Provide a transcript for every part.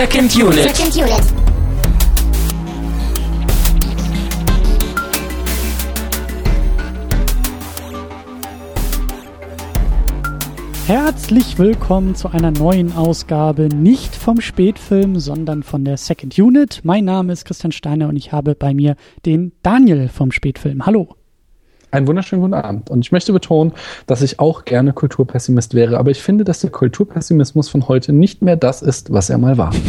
Second Unit. Second Unit. Herzlich willkommen zu einer neuen Ausgabe, nicht vom Spätfilm, sondern von der Second Unit. Mein Name ist Christian Steiner und ich habe bei mir den Daniel vom Spätfilm. Hallo. Einen wunderschönen guten Abend. Und ich möchte betonen, dass ich auch gerne Kulturpessimist wäre, aber ich finde, dass der Kulturpessimismus von heute nicht mehr das ist, was er mal war.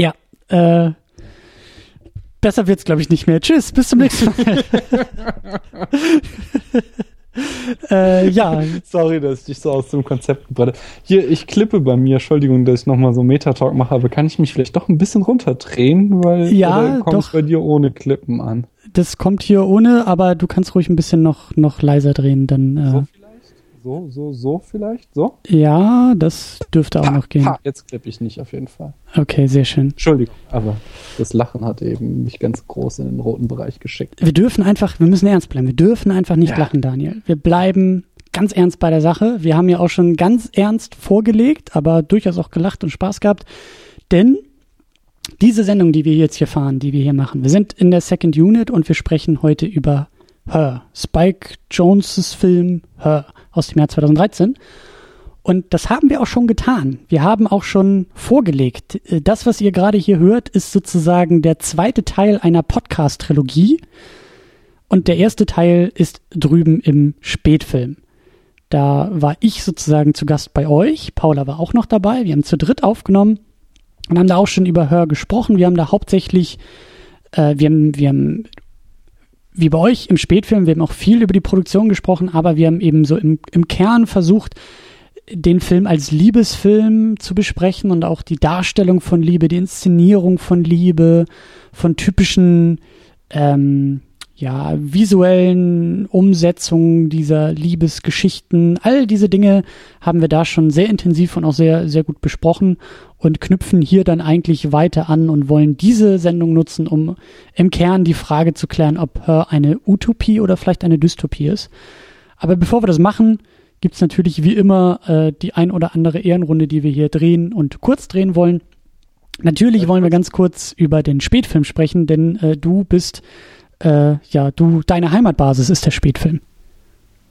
Ja, äh, besser wird's, glaube ich, nicht mehr. Tschüss, bis zum nächsten Mal. äh, ja. Sorry, dass ich dich so aus dem Konzept gebracht habe. Hier, ich klippe bei mir. Entschuldigung, dass ich nochmal so Metatalk mache, aber kann ich mich vielleicht doch ein bisschen runterdrehen? Weil ja, kommt doch. bei dir ohne Klippen an? Das kommt hier ohne, aber du kannst ruhig ein bisschen noch, noch leiser drehen, dann. Äh, so so, so, so vielleicht? So? Ja, das dürfte auch ha, noch gehen. Ha, jetzt klippe ich nicht auf jeden Fall. Okay, sehr schön. Entschuldigung, aber das Lachen hat eben mich ganz groß in den roten Bereich geschickt. Wir dürfen einfach, wir müssen ernst bleiben. Wir dürfen einfach nicht ja. lachen, Daniel. Wir bleiben ganz ernst bei der Sache. Wir haben ja auch schon ganz ernst vorgelegt, aber durchaus auch gelacht und Spaß gehabt. Denn diese Sendung, die wir jetzt hier fahren, die wir hier machen, wir sind in der Second Unit und wir sprechen heute über Her. Spike Joneses Film Her aus dem Jahr 2013. Und das haben wir auch schon getan. Wir haben auch schon vorgelegt. Äh, das, was ihr gerade hier hört, ist sozusagen der zweite Teil einer Podcast-Trilogie. Und der erste Teil ist drüben im Spätfilm. Da war ich sozusagen zu Gast bei euch. Paula war auch noch dabei. Wir haben zu dritt aufgenommen und haben da auch schon über Hör gesprochen. Wir haben da hauptsächlich, äh, wir, haben, wir haben wie bei euch im Spätfilm, wir haben auch viel über die Produktion gesprochen, aber wir haben eben so im, im Kern versucht, den Film als Liebesfilm zu besprechen und auch die Darstellung von Liebe, die Inszenierung von Liebe, von typischen ähm, ja, visuellen Umsetzungen dieser Liebesgeschichten, all diese Dinge haben wir da schon sehr intensiv und auch sehr, sehr gut besprochen und knüpfen hier dann eigentlich weiter an und wollen diese Sendung nutzen, um im Kern die Frage zu klären, ob Her eine Utopie oder vielleicht eine Dystopie ist. Aber bevor wir das machen, gibt's natürlich wie immer äh, die ein oder andere Ehrenrunde, die wir hier drehen und kurz drehen wollen. Natürlich wollen wir ganz kurz über den Spätfilm sprechen, denn äh, du bist äh, ja, du, deine Heimatbasis ist der Spätfilm.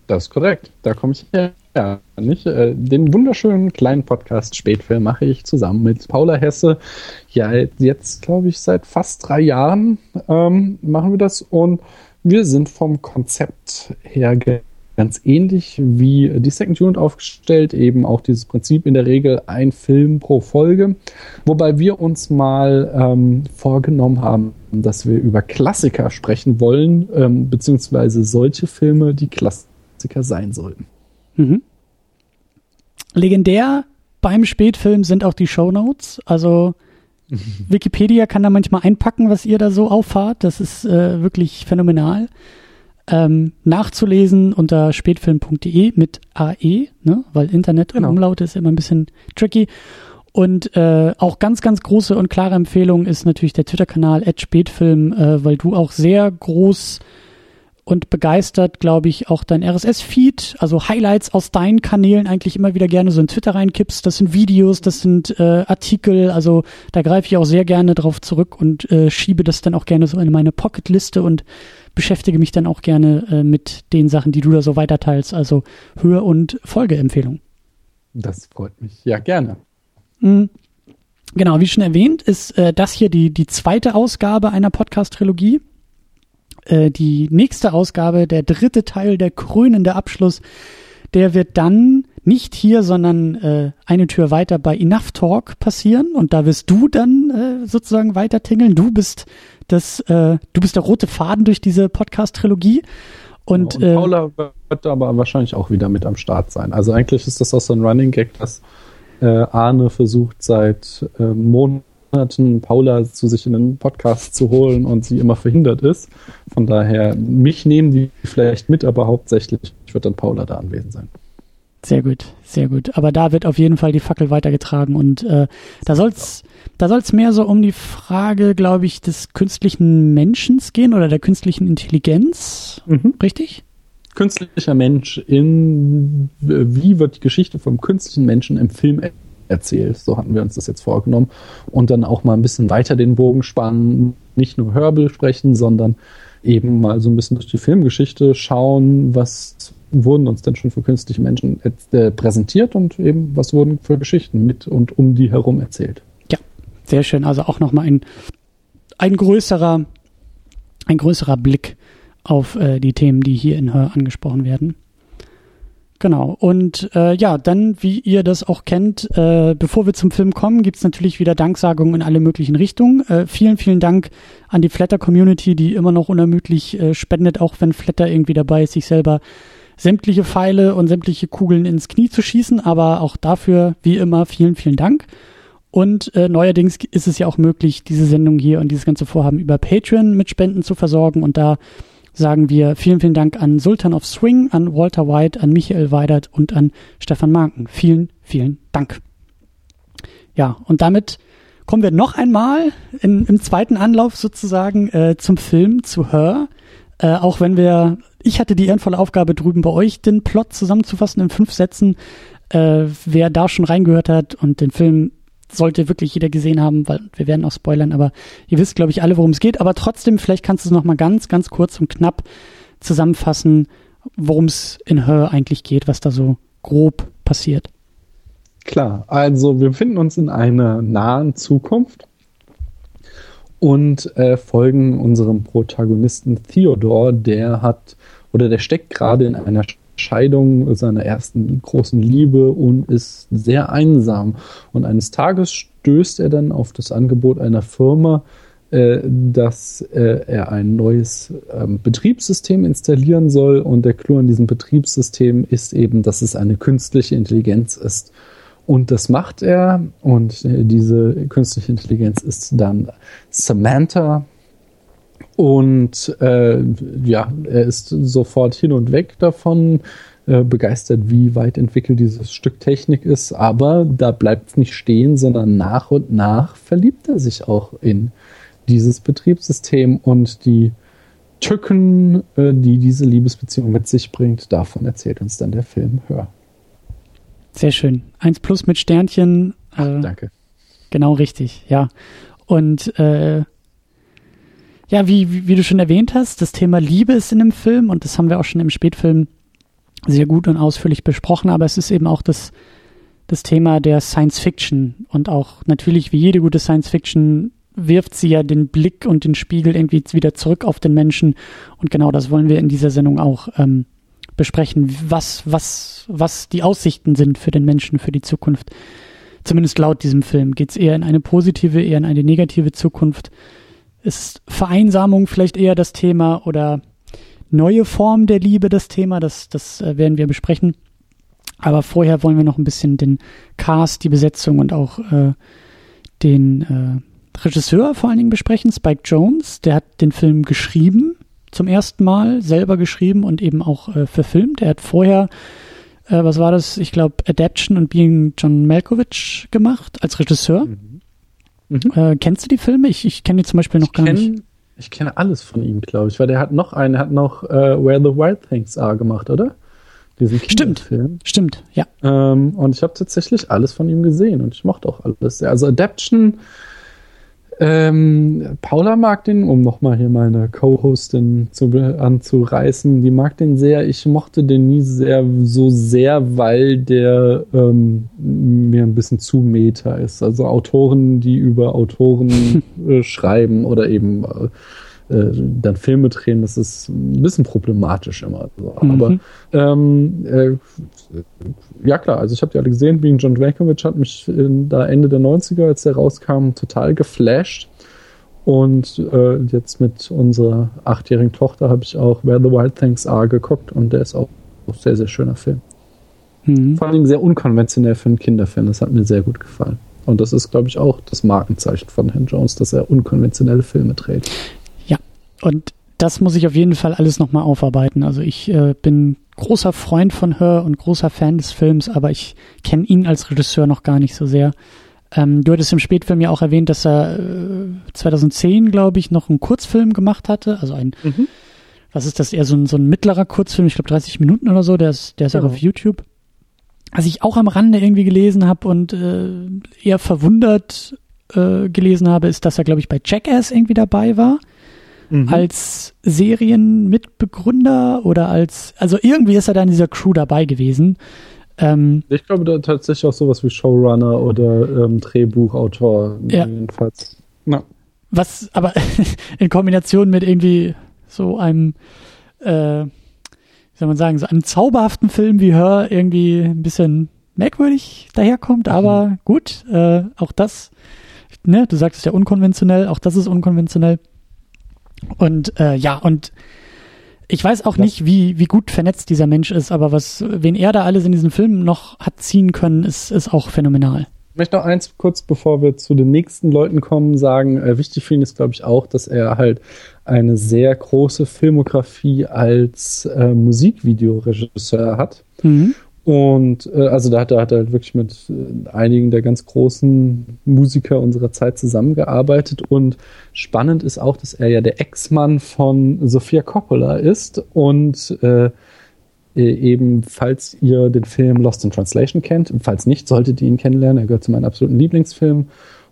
Das ist korrekt. Da komme ich her. Ja, nicht? Äh, den wunderschönen kleinen Podcast Spätfilm mache ich zusammen mit Paula Hesse. Ja, jetzt glaube ich seit fast drei Jahren ähm, machen wir das und wir sind vom Konzept her ganz ähnlich wie die Second Unit aufgestellt, eben auch dieses Prinzip in der Regel ein Film pro Folge, wobei wir uns mal ähm, vorgenommen haben, dass wir über Klassiker sprechen wollen, ähm, beziehungsweise solche Filme, die Klassiker sein sollten. Mhm. Legendär beim Spätfilm sind auch die Show Notes, also Wikipedia kann da manchmal einpacken, was ihr da so auffahrt. Das ist äh, wirklich phänomenal ähm, nachzulesen unter spätfilm.de mit AE, ne? weil Internet genau. Umlaute ist immer ein bisschen tricky. Und äh, auch ganz, ganz große und klare Empfehlung ist natürlich der Twitter-Kanal spätfilm, äh, weil du auch sehr groß und begeistert, glaube ich, auch dein RSS-Feed, also Highlights aus deinen Kanälen eigentlich immer wieder gerne so in Twitter reinkippst. Das sind Videos, das sind äh, Artikel, also da greife ich auch sehr gerne drauf zurück und äh, schiebe das dann auch gerne so in meine Pocket-Liste und beschäftige mich dann auch gerne äh, mit den Sachen, die du da so weiterteilst, also Hör- und Folgeempfehlung. Das freut mich. Ja, gerne. Mhm. Genau, wie schon erwähnt, ist äh, das hier die, die zweite Ausgabe einer Podcast-Trilogie. Äh, die nächste Ausgabe, der dritte Teil, der krönende Abschluss, der wird dann nicht hier, sondern äh, eine Tür weiter bei Enough Talk passieren und da wirst du dann äh, sozusagen weiter tingeln. Du bist das, äh, du bist der rote Faden durch diese Podcast-Trilogie. Und, und Paula äh, wird aber wahrscheinlich auch wieder mit am Start sein. Also eigentlich ist das auch so ein Running Gag, dass äh, Arne versucht seit äh, Monaten Paula zu sich in den Podcast zu holen und sie immer verhindert ist. Von daher, mich nehmen die vielleicht mit, aber hauptsächlich wird dann Paula da anwesend sein. Sehr gut, sehr gut. Aber da wird auf jeden Fall die Fackel weitergetragen und äh, da soll's, da soll's mehr so um die Frage, glaube ich, des künstlichen Menschens gehen oder der künstlichen Intelligenz, mhm. richtig? Künstlicher Mensch in wie wird die Geschichte vom künstlichen Menschen im Film erzählt. So hatten wir uns das jetzt vorgenommen. Und dann auch mal ein bisschen weiter den Bogen spannen, nicht nur Hörbild sprechen, sondern eben mal so ein bisschen durch die Filmgeschichte schauen, was wurden uns denn schon für künstliche Menschen äh, präsentiert und eben was wurden für Geschichten mit und um die herum erzählt. Ja, sehr schön. Also auch nochmal ein, ein größerer, ein größerer Blick auf äh, die Themen, die hier in Hör angesprochen werden. Genau. Und äh, ja, dann, wie ihr das auch kennt, äh, bevor wir zum Film kommen, gibt's natürlich wieder Danksagungen in alle möglichen Richtungen. Äh, vielen, vielen Dank an die Flatter-Community, die immer noch unermüdlich äh, spendet, auch wenn Flatter irgendwie dabei ist, sich selber sämtliche Pfeile und sämtliche Kugeln ins Knie zu schießen. Aber auch dafür, wie immer, vielen, vielen Dank. Und äh, neuerdings ist es ja auch möglich, diese Sendung hier und dieses ganze Vorhaben über Patreon mit Spenden zu versorgen. Und da sagen wir vielen, vielen Dank an Sultan of Swing, an Walter White, an Michael Weidert und an Stefan Marken. Vielen, vielen Dank. Ja, und damit kommen wir noch einmal in, im zweiten Anlauf sozusagen äh, zum Film, zu Her. Äh, auch wenn wir, ich hatte die ehrenvolle Aufgabe drüben bei euch, den Plot zusammenzufassen in fünf Sätzen. Äh, wer da schon reingehört hat und den Film sollte wirklich jeder gesehen haben, weil wir werden auch spoilern, aber ihr wisst, glaube ich, alle, worum es geht. Aber trotzdem, vielleicht kannst du es nochmal ganz, ganz kurz und knapp zusammenfassen, worum es in Her eigentlich geht, was da so grob passiert. Klar, also wir befinden uns in einer nahen Zukunft und äh, folgen unserem Protagonisten Theodor, der hat oder der steckt gerade in einer Scheidung seiner ersten großen Liebe und ist sehr einsam. Und eines Tages stößt er dann auf das Angebot einer Firma, äh, dass äh, er ein neues ähm, Betriebssystem installieren soll. Und der Clou an diesem Betriebssystem ist eben, dass es eine künstliche Intelligenz ist. Und das macht er. Und äh, diese künstliche Intelligenz ist dann Samantha, und äh, ja, er ist sofort hin und weg davon, äh, begeistert, wie weit entwickelt dieses Stück Technik ist. Aber da bleibt es nicht stehen, sondern nach und nach verliebt er sich auch in dieses Betriebssystem und die Tücken, äh, die diese Liebesbeziehung mit sich bringt, davon erzählt uns dann der Film Hör. Sehr schön. Eins plus mit Sternchen. Äh, danke. Genau richtig, ja. Und äh, ja, wie, wie, du schon erwähnt hast, das Thema Liebe ist in dem Film und das haben wir auch schon im Spätfilm sehr gut und ausführlich besprochen, aber es ist eben auch das, das Thema der Science Fiction und auch natürlich wie jede gute Science Fiction wirft sie ja den Blick und den Spiegel irgendwie wieder zurück auf den Menschen und genau das wollen wir in dieser Sendung auch ähm, besprechen, was, was, was die Aussichten sind für den Menschen, für die Zukunft. Zumindest laut diesem Film geht es eher in eine positive, eher in eine negative Zukunft. Ist Vereinsamung vielleicht eher das Thema oder neue Form der Liebe das Thema? Das, das äh, werden wir besprechen. Aber vorher wollen wir noch ein bisschen den Cast, die Besetzung und auch äh, den äh, Regisseur vor allen Dingen besprechen, Spike Jones. Der hat den Film geschrieben, zum ersten Mal selber geschrieben und eben auch äh, verfilmt. Er hat vorher, äh, was war das? Ich glaube, Adaption und Being John Malkovich gemacht als Regisseur. Mhm. Mhm. Äh, kennst du die Filme? Ich, ich kenne die zum Beispiel noch ich gar kenn, nicht. Ich kenne alles von ihm, glaube ich, weil der hat noch einen, der hat noch äh, Where the Wild Things Are gemacht, oder? Diesen Stimmt, stimmt, ja. Ähm, und ich habe tatsächlich alles von ihm gesehen und ich mochte auch alles. Also Adaption ähm, Paula mag den, um nochmal hier meine Co-Hostin zu, anzureißen, die mag den sehr. Ich mochte den nie sehr so sehr, weil der ähm, mir ein bisschen zu meta ist. Also Autoren, die über Autoren äh, schreiben oder eben äh, äh, dann Filme drehen, das ist ein bisschen problematisch immer. So. Mhm. Aber ähm, äh, ja klar, also ich habe die alle gesehen. Being John Drankovic hat mich in, da Ende der 90er, als der rauskam, total geflasht. Und äh, jetzt mit unserer achtjährigen Tochter habe ich auch Where the Wild Things Are geguckt und der ist auch ein sehr, sehr schöner Film. Mhm. Vor allem sehr unkonventionell für einen Kinderfilm. Das hat mir sehr gut gefallen. Und das ist, glaube ich, auch das Markenzeichen von Herrn Jones, dass er unkonventionelle Filme dreht. Und das muss ich auf jeden Fall alles nochmal aufarbeiten. Also ich äh, bin großer Freund von Her und großer Fan des Films, aber ich kenne ihn als Regisseur noch gar nicht so sehr. Ähm, du hattest im Spätfilm ja auch erwähnt, dass er äh, 2010, glaube ich, noch einen Kurzfilm gemacht hatte. Also ein, mhm. was ist das, eher so ein, so ein mittlerer Kurzfilm, ich glaube 30 Minuten oder so, der ist, der ist ja. auch genau. auf YouTube. was ich auch am Rande irgendwie gelesen habe und äh, eher verwundert äh, gelesen habe, ist, dass er, glaube ich, bei Jackass irgendwie dabei war. Mhm. Als Serienmitbegründer oder als, also irgendwie ist er da in dieser Crew dabei gewesen. Ähm, ich glaube, da tatsächlich auch sowas wie Showrunner oder ähm, Drehbuchautor ja. jedenfalls. Ja. Was aber in Kombination mit irgendwie so einem, äh, wie soll man sagen, so einem zauberhaften Film wie Her irgendwie ein bisschen merkwürdig daherkommt, aber mhm. gut, äh, auch das, ne, du sagst es ja unkonventionell, auch das ist unkonventionell. Und äh, ja, und ich weiß auch nicht, wie, wie gut vernetzt dieser Mensch ist, aber was, wen er da alles in diesem Film noch hat ziehen können, ist, ist auch phänomenal. Ich möchte noch eins kurz, bevor wir zu den nächsten Leuten kommen, sagen, äh, wichtig für ihn ist, glaube ich, auch, dass er halt eine sehr große Filmografie als äh, Musikvideoregisseur hat. Mhm. Und äh, also da hat, er, hat er halt wirklich mit äh, einigen der ganz großen Musiker unserer Zeit zusammengearbeitet. Und spannend ist auch, dass er ja der Ex-Mann von Sofia Coppola ist. Und äh, äh, eben, falls ihr den Film Lost in Translation kennt, falls nicht, solltet ihr ihn kennenlernen. Er gehört zu meinen absoluten Lieblingsfilmen.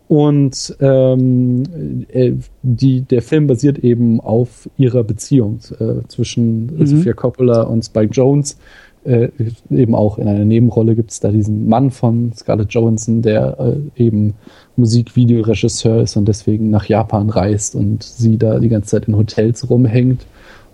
Und ähm, äh, die, der Film basiert eben auf ihrer Beziehung äh, zwischen mhm. Sophia Coppola und Spike Jones äh, eben auch in einer Nebenrolle gibt es da diesen Mann von Scarlett Johansson, der äh, eben Musikvideoregisseur ist und deswegen nach Japan reist und sie da die ganze Zeit in Hotels rumhängt.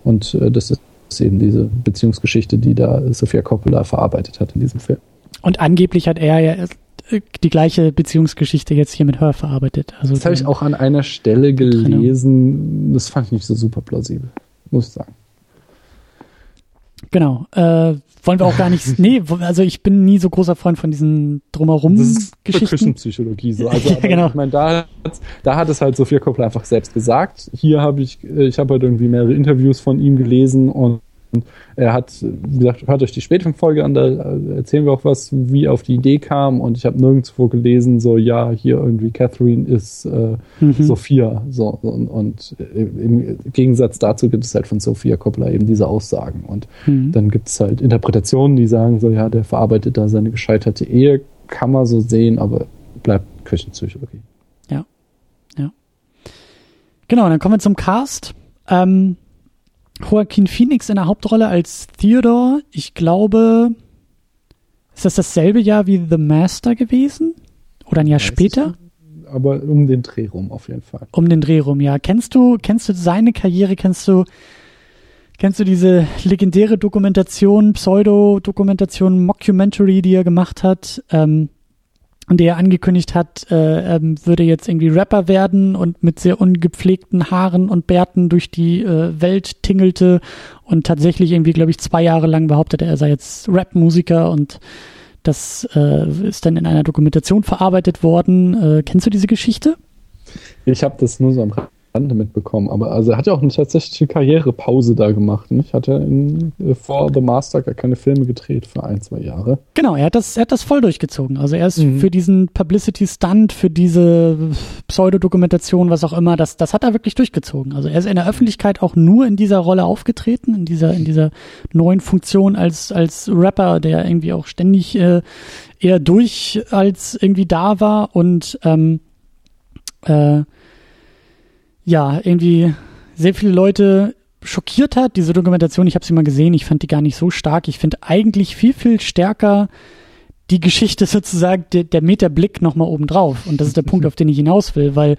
Und äh, das ist eben diese Beziehungsgeschichte, die da Sofia Coppola verarbeitet hat in diesem Film. Und angeblich hat er ja äh, die gleiche Beziehungsgeschichte jetzt hier mit Her verarbeitet. Also das habe ich auch an einer Stelle gelesen. Das fand ich nicht so super plausibel, muss ich sagen. Genau. Äh, wollen wir auch gar nicht. nee, also ich bin nie so großer Freund von diesen drumherum das ist Geschichten. Küchenpsychologie so. Also, ja, genau. ich meine, da, da hat es halt Sophia Koppel einfach selbst gesagt. Hier habe ich, ich habe halt irgendwie mehrere Interviews von ihm gelesen und er hat gesagt, hört euch die späteren Folge an, da erzählen wir auch was, wie er auf die Idee kam und ich habe nirgendwo gelesen, so ja, hier irgendwie Catherine ist äh, mhm. Sophia. So, und, und, im Gegensatz dazu gibt es halt von Sophia Coppola eben diese Aussagen. Und mhm. dann gibt es halt Interpretationen, die sagen, so ja, der verarbeitet da seine gescheiterte Ehe, kann man so sehen, aber bleibt Küchenpsychologie. Ja. Ja. Genau, dann kommen wir zum Cast. Ähm, Joaquin Phoenix in der Hauptrolle als Theodore. Ich glaube, ist das dasselbe Jahr wie The Master gewesen? Oder ein Jahr Weiß später? aber um den Dreh rum auf jeden Fall. Um den Dreh rum, ja. Kennst du, kennst du seine Karriere? Kennst du, kennst du diese legendäre Dokumentation, Pseudo-Dokumentation, Mockumentary, die er gemacht hat? Ähm, der angekündigt hat, äh, er würde jetzt irgendwie Rapper werden und mit sehr ungepflegten Haaren und Bärten durch die äh, Welt tingelte und tatsächlich irgendwie, glaube ich, zwei Jahre lang behauptete, er sei jetzt Rap-Musiker und das äh, ist dann in einer Dokumentation verarbeitet worden. Äh, kennst du diese Geschichte? Ich habe das nur so am Rande mitbekommen. Aber also er hat ja auch eine tatsächliche Karrierepause da gemacht. Nicht? Hat er in, äh, vor The Master gar keine Filme gedreht für ein, zwei Jahre. Genau, er hat das, er hat das voll durchgezogen. Also er ist mhm. für diesen Publicity-Stunt, für diese Pseudodokumentation, was auch immer, das, das hat er wirklich durchgezogen. Also er ist in der Öffentlichkeit auch nur in dieser Rolle aufgetreten, in dieser, in dieser neuen Funktion als, als Rapper, der irgendwie auch ständig äh, eher durch als irgendwie da war und ähm, äh, ja, irgendwie sehr viele Leute schockiert hat, diese Dokumentation. Ich habe sie mal gesehen, ich fand die gar nicht so stark. Ich finde eigentlich viel, viel stärker die Geschichte sozusagen, der, der Metablick nochmal obendrauf. Und das ist der Punkt, auf den ich hinaus will, weil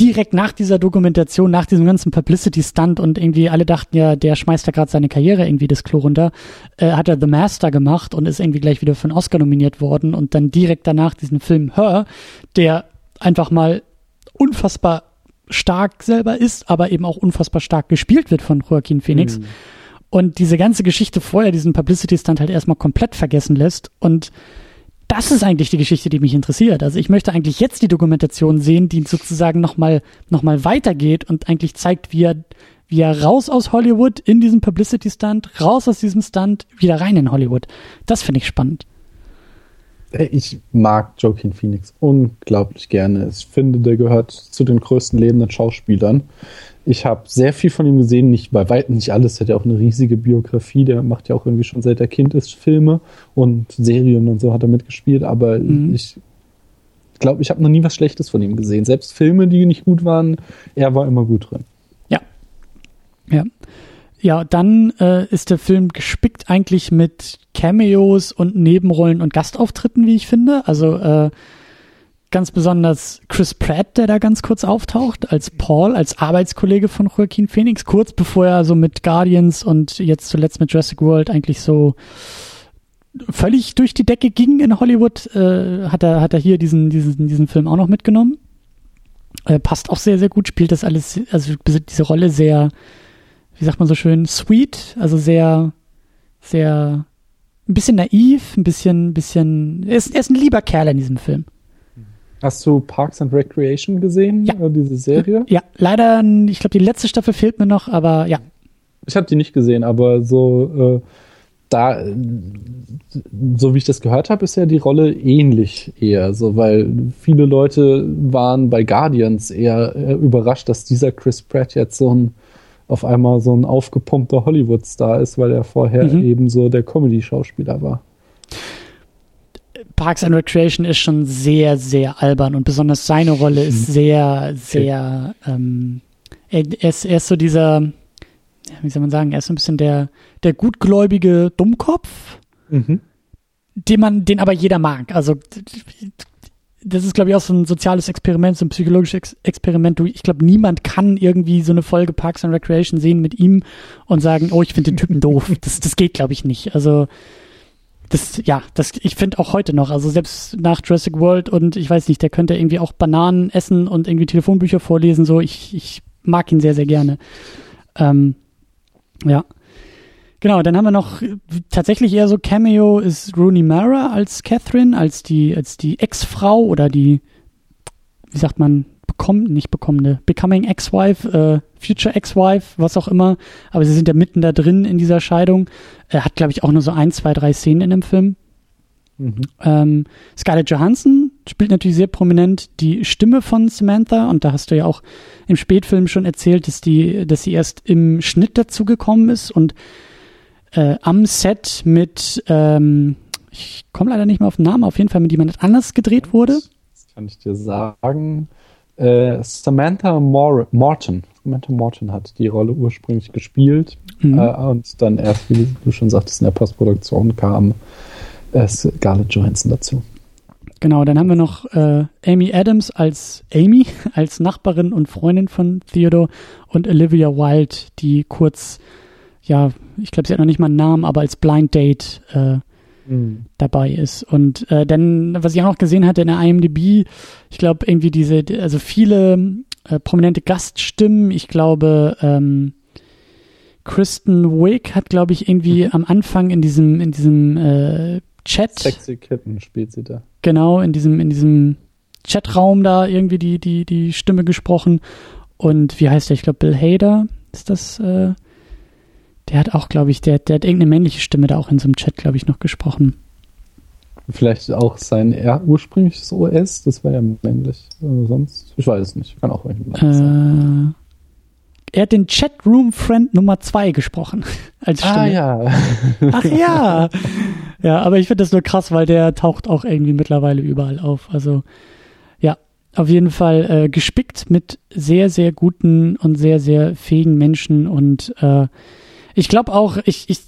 direkt nach dieser Dokumentation, nach diesem ganzen Publicity-Stunt und irgendwie alle dachten ja, der schmeißt da gerade seine Karriere irgendwie das Klo runter, äh, hat er The Master gemacht und ist irgendwie gleich wieder für einen Oscar nominiert worden und dann direkt danach diesen Film Her, der einfach mal unfassbar stark selber ist, aber eben auch unfassbar stark gespielt wird von Joaquin Phoenix. Mhm. Und diese ganze Geschichte vorher, diesen Publicity-Stunt halt erstmal komplett vergessen lässt. Und das ist eigentlich die Geschichte, die mich interessiert. Also ich möchte eigentlich jetzt die Dokumentation sehen, die sozusagen nochmal noch mal weitergeht und eigentlich zeigt, wie er, wie er raus aus Hollywood in diesem Publicity-Stunt, raus aus diesem Stunt, wieder rein in Hollywood. Das finde ich spannend. Ich mag Joaquin Phoenix unglaublich gerne. Ich finde, der gehört zu den größten lebenden Schauspielern. Ich habe sehr viel von ihm gesehen, nicht bei weitem nicht alles. Er hat ja auch eine riesige Biografie. Der macht ja auch irgendwie schon seit er Kind ist Filme und Serien und so hat er mitgespielt. Aber mhm. ich glaube, ich habe noch nie was Schlechtes von ihm gesehen. Selbst Filme, die nicht gut waren, er war immer gut drin. Ja. Ja. Ja, dann äh, ist der Film gespickt eigentlich mit Cameos und Nebenrollen und Gastauftritten, wie ich finde. Also äh, ganz besonders Chris Pratt, der da ganz kurz auftaucht, als Paul, als Arbeitskollege von Joaquin Phoenix, kurz bevor er so mit Guardians und jetzt zuletzt mit Jurassic World eigentlich so völlig durch die Decke ging in Hollywood, äh, hat er hat er hier diesen diesen diesen Film auch noch mitgenommen. Äh, passt auch sehr sehr gut, spielt das alles, also diese Rolle sehr wie sagt man so schön, sweet, also sehr, sehr, ein bisschen naiv, ein bisschen, ein bisschen, er ist, er ist ein lieber Kerl in diesem Film. Hast du Parks and Recreation gesehen, ja. Äh, diese Serie? Ja, leider, ich glaube, die letzte Staffel fehlt mir noch, aber ja. Ich habe die nicht gesehen, aber so, äh, da, so wie ich das gehört habe, ist ja die Rolle ähnlich eher, so, weil viele Leute waren bei Guardians eher, eher überrascht, dass dieser Chris Pratt jetzt so ein auf einmal so ein aufgepumpter Hollywood-Star ist, weil er vorher mhm. eben so der Comedy-Schauspieler war. Parks and Recreation ist schon sehr, sehr albern und besonders seine Rolle ist mhm. sehr, sehr, ähm, er, er, ist, er ist so dieser, wie soll man sagen, er ist so ein bisschen der, der gutgläubige Dummkopf, mhm. den man, den aber jeder mag. Also das ist, glaube ich, auch so ein soziales Experiment, so ein psychologisches Ex Experiment. Ich glaube, niemand kann irgendwie so eine Folge Parks and Recreation sehen mit ihm und sagen, oh, ich finde den Typen doof. Das, das geht, glaube ich, nicht. Also, das, ja, das, ich finde auch heute noch, also selbst nach Jurassic World und ich weiß nicht, der könnte irgendwie auch Bananen essen und irgendwie Telefonbücher vorlesen, so, ich, ich mag ihn sehr, sehr gerne. Ähm, ja. Genau, dann haben wir noch tatsächlich eher so Cameo ist Rooney Mara als Catherine, als die, als die Ex-Frau oder die, wie sagt man, bekommen, nicht bekommende, becoming Ex-Wife, äh, Future Ex-Wife, was auch immer. Aber sie sind ja mitten da drin in dieser Scheidung. Er hat, glaube ich, auch nur so ein, zwei, drei Szenen in dem Film. Mhm. Ähm, Scarlett Johansson spielt natürlich sehr prominent die Stimme von Samantha und da hast du ja auch im Spätfilm schon erzählt, dass die, dass sie erst im Schnitt dazu gekommen ist und äh, am Set mit, ähm, ich komme leider nicht mehr auf den Namen, auf jeden Fall mit jemand anders gedreht wurde. Das kann ich dir sagen. Äh, Samantha Mor Morton. Samantha Morton hat die Rolle ursprünglich gespielt mhm. äh, und dann erst, wie du schon sagtest, in der Postproduktion kam äh, Scarlett Johansson dazu. Genau, dann haben wir noch äh, Amy Adams als Amy, als Nachbarin und Freundin von Theodore und Olivia Wilde, die kurz ja, ich glaube, sie hat noch nicht mal einen Namen, aber als Blind Date äh, mhm. dabei ist. Und äh, dann, was ich auch noch gesehen hatte in der IMDb, ich glaube, irgendwie diese, also viele äh, prominente Gaststimmen, ich glaube, ähm, Kristen Wick hat, glaube ich, irgendwie mhm. am Anfang in diesem, in diesem äh, Chat. Sexy Kitten spielt sie da. Genau, in diesem, in diesem Chatraum da irgendwie die, die, die Stimme gesprochen. Und wie heißt der? Ich glaube, Bill Hader ist das, äh, der hat auch, glaube ich, der, der hat irgendeine männliche Stimme da auch in so einem Chat, glaube ich, noch gesprochen. Vielleicht auch sein ursprüngliches OS, das war ja männlich. Also sonst, ich weiß es nicht. Kann auch irgendwas äh, sein. Er hat den Chatroom-Friend Nummer 2 gesprochen. Als ah, Stimme. Ah ja. Ach ja. Ja, aber ich finde das nur krass, weil der taucht auch irgendwie mittlerweile überall auf. Also ja, auf jeden Fall äh, gespickt mit sehr, sehr guten und sehr, sehr fähigen Menschen und äh, ich glaube auch, ich, ich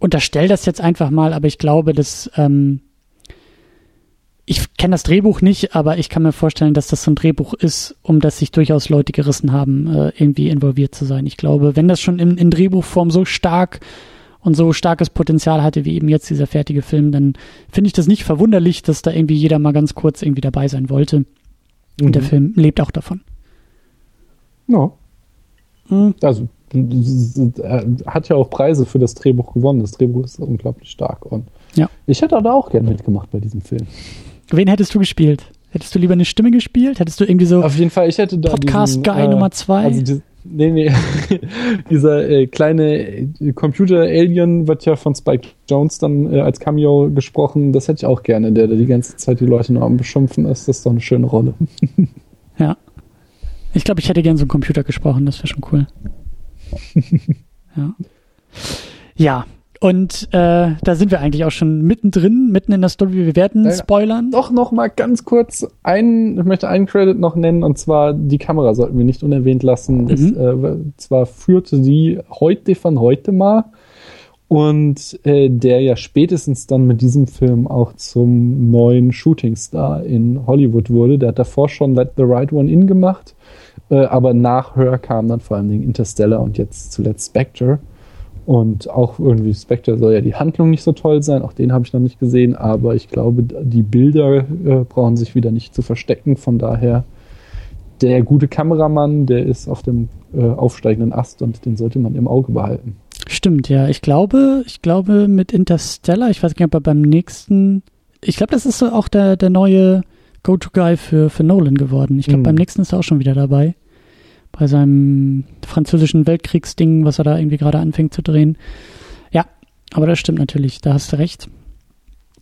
unterstelle das jetzt einfach mal, aber ich glaube, dass ähm, ich kenne das Drehbuch nicht, aber ich kann mir vorstellen, dass das so ein Drehbuch ist, um das sich durchaus Leute gerissen haben, äh, irgendwie involviert zu sein. Ich glaube, wenn das schon in, in Drehbuchform so stark und so starkes Potenzial hatte wie eben jetzt dieser fertige Film, dann finde ich das nicht verwunderlich, dass da irgendwie jeder mal ganz kurz irgendwie dabei sein wollte. Mhm. Und der mhm. Film lebt auch davon. Ja. Mhm. Also hat ja auch Preise für das Drehbuch gewonnen. Das Drehbuch ist unglaublich stark. Und ja. ich hätte da auch gerne mitgemacht bei diesem Film. Wen hättest du gespielt? Hättest du lieber eine Stimme gespielt? Hättest du irgendwie so Auf jeden Fall, ich hätte da Podcast Guy äh, Nummer zwei? Also die, Nee, nee. Dieser äh, kleine äh, Computer-Alien wird ja von Spike Jones dann äh, als Cameo gesprochen. Das hätte ich auch gerne, der, der die ganze Zeit die Leute nur am Beschimpfen ist. Das ist doch eine schöne Rolle. ja. Ich glaube, ich hätte gern so einen Computer gesprochen. Das wäre schon cool. ja. Ja, und äh, da sind wir eigentlich auch schon mittendrin, mitten in der Story. Wir werden äh, spoilern. Doch noch mal ganz kurz ein, ich möchte einen Credit noch nennen und zwar die Kamera sollten wir nicht unerwähnt lassen. Mhm. Das, äh, zwar führte sie heute von heute mal und äh, der ja spätestens dann mit diesem Film auch zum neuen Shootingstar in Hollywood wurde. Der hat davor schon Let the Right One In gemacht, äh, aber nach Her kam dann vor allen Dingen Interstellar und jetzt zuletzt Spectre. Und auch irgendwie Spectre soll ja die Handlung nicht so toll sein, auch den habe ich noch nicht gesehen, aber ich glaube, die Bilder äh, brauchen sich wieder nicht zu verstecken. Von daher, der gute Kameramann, der ist auf dem äh, aufsteigenden Ast und den sollte man im Auge behalten. Stimmt, ja. Ich glaube, ich glaube mit Interstellar, ich weiß nicht, ob er beim nächsten, ich glaube, das ist so auch der, der neue Go-To-Guy für, für Nolan geworden. Ich glaube, hm. beim nächsten ist er auch schon wieder dabei bei seinem französischen Weltkriegsding, was er da irgendwie gerade anfängt zu drehen. Ja, aber das stimmt natürlich, da hast du recht.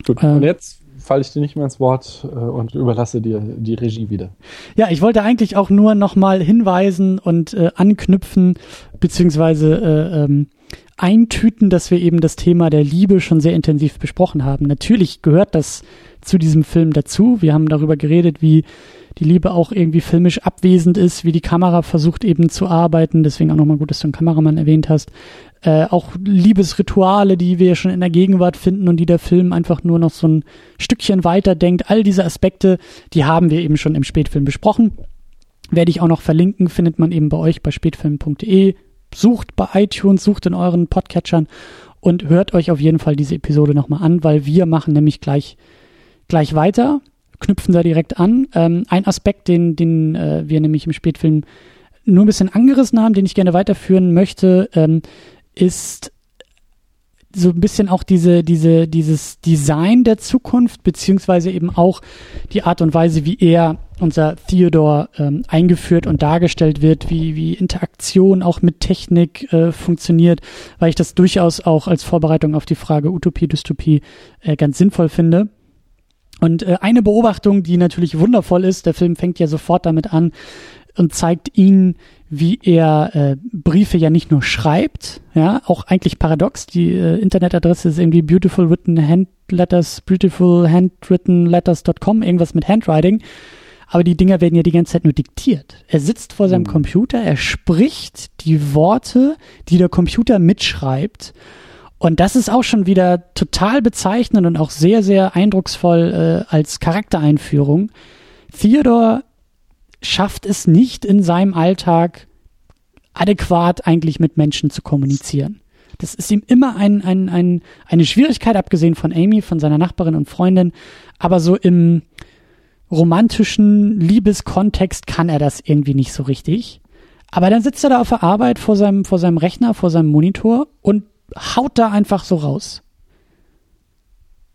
Gut, äh, und jetzt falle ich dir nicht mehr ins Wort äh, und überlasse dir die Regie wieder. Ja, ich wollte eigentlich auch nur nochmal hinweisen und äh, anknüpfen, beziehungsweise äh, ähm, eintüten, dass wir eben das Thema der Liebe schon sehr intensiv besprochen haben. Natürlich gehört das zu diesem Film dazu. Wir haben darüber geredet, wie die Liebe auch irgendwie filmisch abwesend ist, wie die Kamera versucht eben zu arbeiten. Deswegen auch nochmal gut, dass du einen Kameramann erwähnt hast. Äh, auch Liebesrituale, die wir schon in der Gegenwart finden und die der Film einfach nur noch so ein Stückchen weiter denkt. All diese Aspekte, die haben wir eben schon im Spätfilm besprochen. Werde ich auch noch verlinken, findet man eben bei euch bei spätfilm.de. Sucht bei iTunes, sucht in euren Podcatchern und hört euch auf jeden Fall diese Episode nochmal an, weil wir machen nämlich gleich, gleich weiter knüpfen da direkt an. Ähm, ein Aspekt, den, den äh, wir nämlich im Spätfilm nur ein bisschen angerissen haben, den ich gerne weiterführen möchte, ähm, ist so ein bisschen auch diese, diese, dieses Design der Zukunft, beziehungsweise eben auch die Art und Weise, wie er, unser Theodor, ähm, eingeführt und dargestellt wird, wie, wie Interaktion auch mit Technik äh, funktioniert, weil ich das durchaus auch als Vorbereitung auf die Frage Utopie, Dystopie äh, ganz sinnvoll finde. Und äh, eine Beobachtung, die natürlich wundervoll ist, der Film fängt ja sofort damit an und zeigt ihn, wie er äh, Briefe ja nicht nur schreibt, ja, auch eigentlich paradox. Die äh, Internetadresse ist irgendwie beautiful written handletters, beautiful handwritten letters.com, irgendwas mit Handwriting. Aber die Dinger werden ja die ganze Zeit nur diktiert. Er sitzt vor seinem mhm. Computer, er spricht die Worte, die der Computer mitschreibt und das ist auch schon wieder total bezeichnend und auch sehr, sehr eindrucksvoll äh, als Charaktereinführung. Theodore schafft es nicht in seinem Alltag adäquat eigentlich mit Menschen zu kommunizieren. Das ist ihm immer ein, ein, ein, eine Schwierigkeit, abgesehen von Amy, von seiner Nachbarin und Freundin. Aber so im romantischen Liebeskontext kann er das irgendwie nicht so richtig. Aber dann sitzt er da auf der Arbeit vor seinem, vor seinem Rechner, vor seinem Monitor und haut da einfach so raus.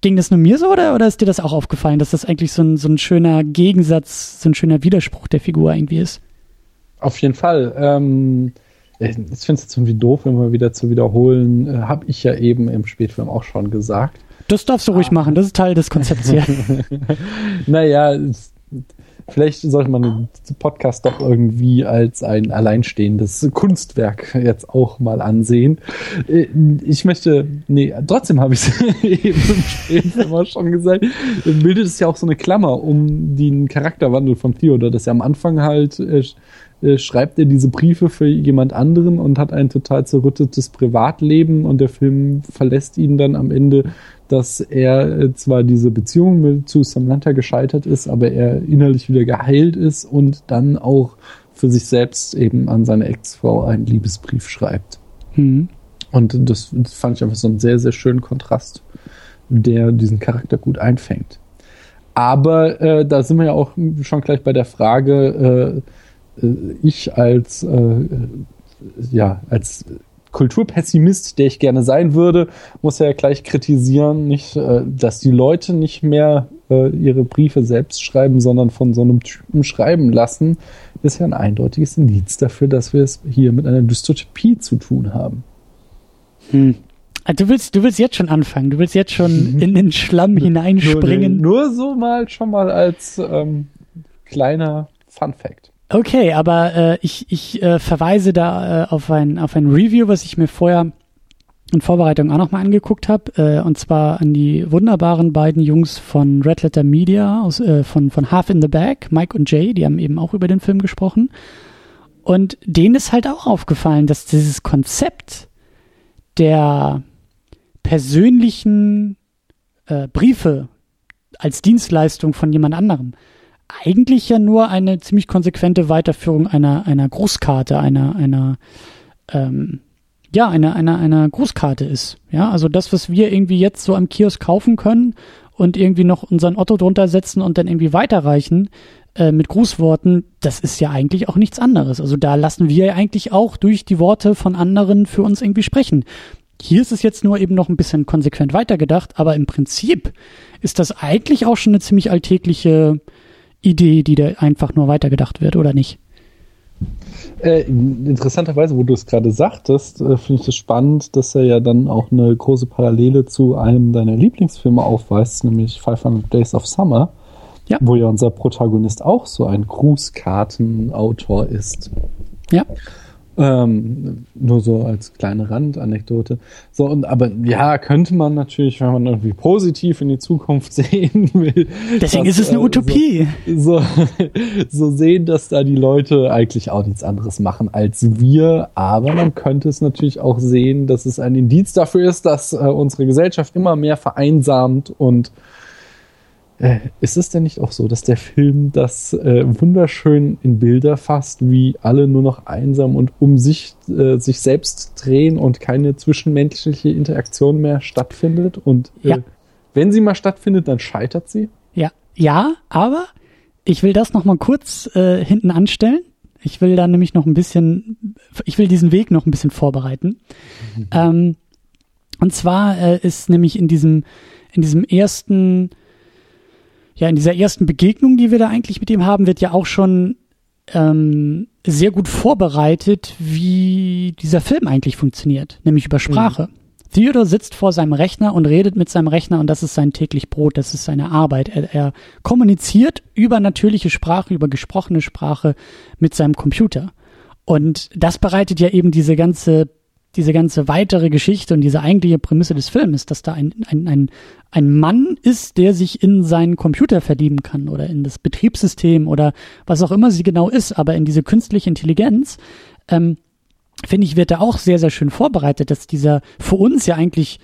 Ging das nur mir so oder, oder ist dir das auch aufgefallen, dass das eigentlich so ein, so ein schöner Gegensatz, so ein schöner Widerspruch der Figur irgendwie ist? Auf jeden Fall. Ähm, ich finde es jetzt irgendwie doof, wir wieder zu wiederholen. Äh, Habe ich ja eben im Spätfilm auch schon gesagt. Das darfst du ruhig ah. machen, das ist Teil des Konzepts hier. naja, es, vielleicht sollte man den Podcast doch irgendwie als ein alleinstehendes Kunstwerk jetzt auch mal ansehen. Äh, ich möchte, nee, trotzdem habe ich es eben schon gesagt, bildet es ja auch so eine Klammer um den Charakterwandel von Theodor, dass er am Anfang halt äh, äh, schreibt er diese Briefe für jemand anderen und hat ein total zerrüttetes Privatleben und der Film verlässt ihn dann am Ende dass er äh, zwar diese Beziehung mit, zu Samantha gescheitert ist, aber er innerlich wieder geheilt ist und dann auch für sich selbst eben an seine Ex-Frau einen Liebesbrief schreibt. Mhm. Und das, das fand ich einfach so einen sehr, sehr schönen Kontrast, der diesen Charakter gut einfängt. Aber äh, da sind wir ja auch schon gleich bei der Frage, äh, äh ich als, äh, ja, als Kulturpessimist, der ich gerne sein würde, muss ja gleich kritisieren, nicht, äh, dass die Leute nicht mehr äh, ihre Briefe selbst schreiben, sondern von so einem Typen schreiben lassen, ist ja ein eindeutiges Indiz dafür, dass wir es hier mit einer Dystopie zu tun haben. Hm. Ah, du willst, du willst jetzt schon anfangen. Du willst jetzt schon in den Schlamm hineinspringen. Nur, nur so mal schon mal als ähm, kleiner Fun Fact. Okay, aber äh, ich, ich äh, verweise da äh, auf, ein, auf ein Review, was ich mir vorher in Vorbereitung auch nochmal angeguckt habe, äh, und zwar an die wunderbaren beiden Jungs von Red Letter Media, aus, äh, von, von Half in the Bag, Mike und Jay, die haben eben auch über den Film gesprochen. Und denen ist halt auch aufgefallen, dass dieses Konzept der persönlichen äh, Briefe als Dienstleistung von jemand anderem eigentlich ja nur eine ziemlich konsequente Weiterführung einer, einer Grußkarte, einer, einer, ähm, ja, einer, einer, einer Grußkarte ist. Ja, also das, was wir irgendwie jetzt so am Kiosk kaufen können und irgendwie noch unseren Otto drunter setzen und dann irgendwie weiterreichen äh, mit Grußworten, das ist ja eigentlich auch nichts anderes. Also da lassen wir ja eigentlich auch durch die Worte von anderen für uns irgendwie sprechen. Hier ist es jetzt nur eben noch ein bisschen konsequent weitergedacht, aber im Prinzip ist das eigentlich auch schon eine ziemlich alltägliche Idee, die da einfach nur weitergedacht wird, oder nicht? Äh, interessanterweise, wo du es gerade sagtest, äh, finde ich es das spannend, dass er ja dann auch eine große Parallele zu einem deiner Lieblingsfilme aufweist, nämlich 500 Days of Summer, ja. wo ja unser Protagonist auch so ein Grußkartenautor ist. Ja. Ähm, nur so als kleine Randanekdote. So, und aber ja, könnte man natürlich, wenn man irgendwie positiv in die Zukunft sehen will. Deswegen dass, ist es eine äh, Utopie. So, so, so, sehen, dass da die Leute eigentlich auch nichts anderes machen als wir. Aber man könnte es natürlich auch sehen, dass es ein Indiz dafür ist, dass äh, unsere Gesellschaft immer mehr vereinsamt und äh, ist es denn nicht auch so, dass der Film das äh, wunderschön in Bilder fasst, wie alle nur noch einsam und um sich, äh, sich selbst drehen und keine zwischenmenschliche Interaktion mehr stattfindet? Und äh, ja. wenn sie mal stattfindet, dann scheitert sie? Ja, ja, aber ich will das noch mal kurz äh, hinten anstellen. Ich will da nämlich noch ein bisschen, ich will diesen Weg noch ein bisschen vorbereiten. Mhm. Ähm, und zwar ist nämlich in diesem, in diesem ersten ja, in dieser ersten Begegnung, die wir da eigentlich mit ihm haben, wird ja auch schon ähm, sehr gut vorbereitet, wie dieser Film eigentlich funktioniert, nämlich über Sprache. Mhm. Theodor sitzt vor seinem Rechner und redet mit seinem Rechner und das ist sein täglich Brot, das ist seine Arbeit. Er, er kommuniziert über natürliche Sprache, über gesprochene Sprache mit seinem Computer. Und das bereitet ja eben diese ganze diese ganze weitere Geschichte und diese eigentliche Prämisse des Films, dass da ein, ein, ein, ein Mann ist, der sich in seinen Computer verlieben kann oder in das Betriebssystem oder was auch immer sie genau ist, aber in diese künstliche Intelligenz, ähm, finde ich, wird da auch sehr, sehr schön vorbereitet, dass dieser für uns ja eigentlich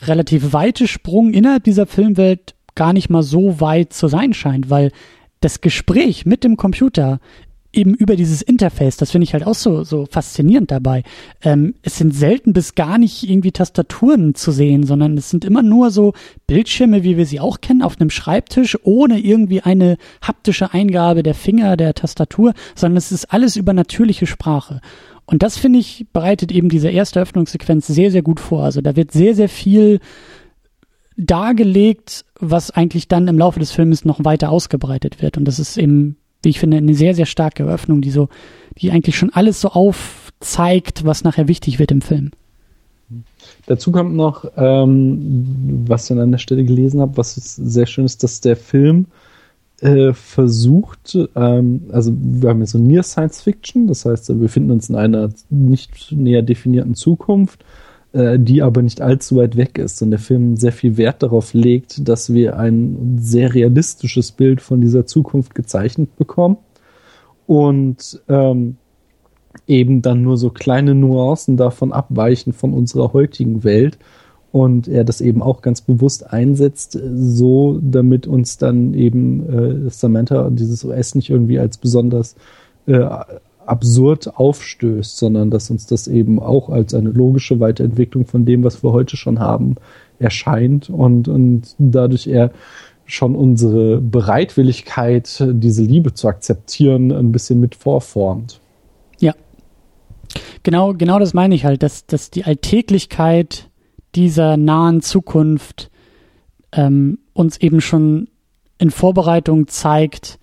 relativ weite Sprung innerhalb dieser Filmwelt gar nicht mal so weit zu sein scheint, weil das Gespräch mit dem Computer eben über dieses Interface, das finde ich halt auch so, so faszinierend dabei. Ähm, es sind selten bis gar nicht irgendwie Tastaturen zu sehen, sondern es sind immer nur so Bildschirme, wie wir sie auch kennen, auf einem Schreibtisch, ohne irgendwie eine haptische Eingabe der Finger, der Tastatur, sondern es ist alles über natürliche Sprache. Und das finde ich bereitet eben diese erste Öffnungssequenz sehr, sehr gut vor. Also da wird sehr, sehr viel dargelegt, was eigentlich dann im Laufe des Filmes noch weiter ausgebreitet wird. Und das ist eben wie ich finde, eine sehr, sehr starke Eröffnung, die so, die eigentlich schon alles so aufzeigt, was nachher wichtig wird im Film. Dazu kommt noch, ähm, was ich an der Stelle gelesen habe, was sehr schön ist, dass der Film äh, versucht, ähm, also wir haben jetzt so Near Science Fiction, das heißt, wir befinden uns in einer nicht näher definierten Zukunft äh, die aber nicht allzu weit weg ist und der Film sehr viel Wert darauf legt, dass wir ein sehr realistisches Bild von dieser Zukunft gezeichnet bekommen und ähm, eben dann nur so kleine Nuancen davon abweichen von unserer heutigen Welt und er das eben auch ganz bewusst einsetzt, so damit uns dann eben äh, Samantha dieses OS nicht irgendwie als besonders äh, absurd aufstößt, sondern dass uns das eben auch als eine logische Weiterentwicklung von dem, was wir heute schon haben, erscheint und, und dadurch er schon unsere Bereitwilligkeit, diese Liebe zu akzeptieren, ein bisschen mit vorformt. Ja. genau, genau das meine ich halt, dass, dass die Alltäglichkeit dieser nahen Zukunft ähm, uns eben schon in Vorbereitung zeigt,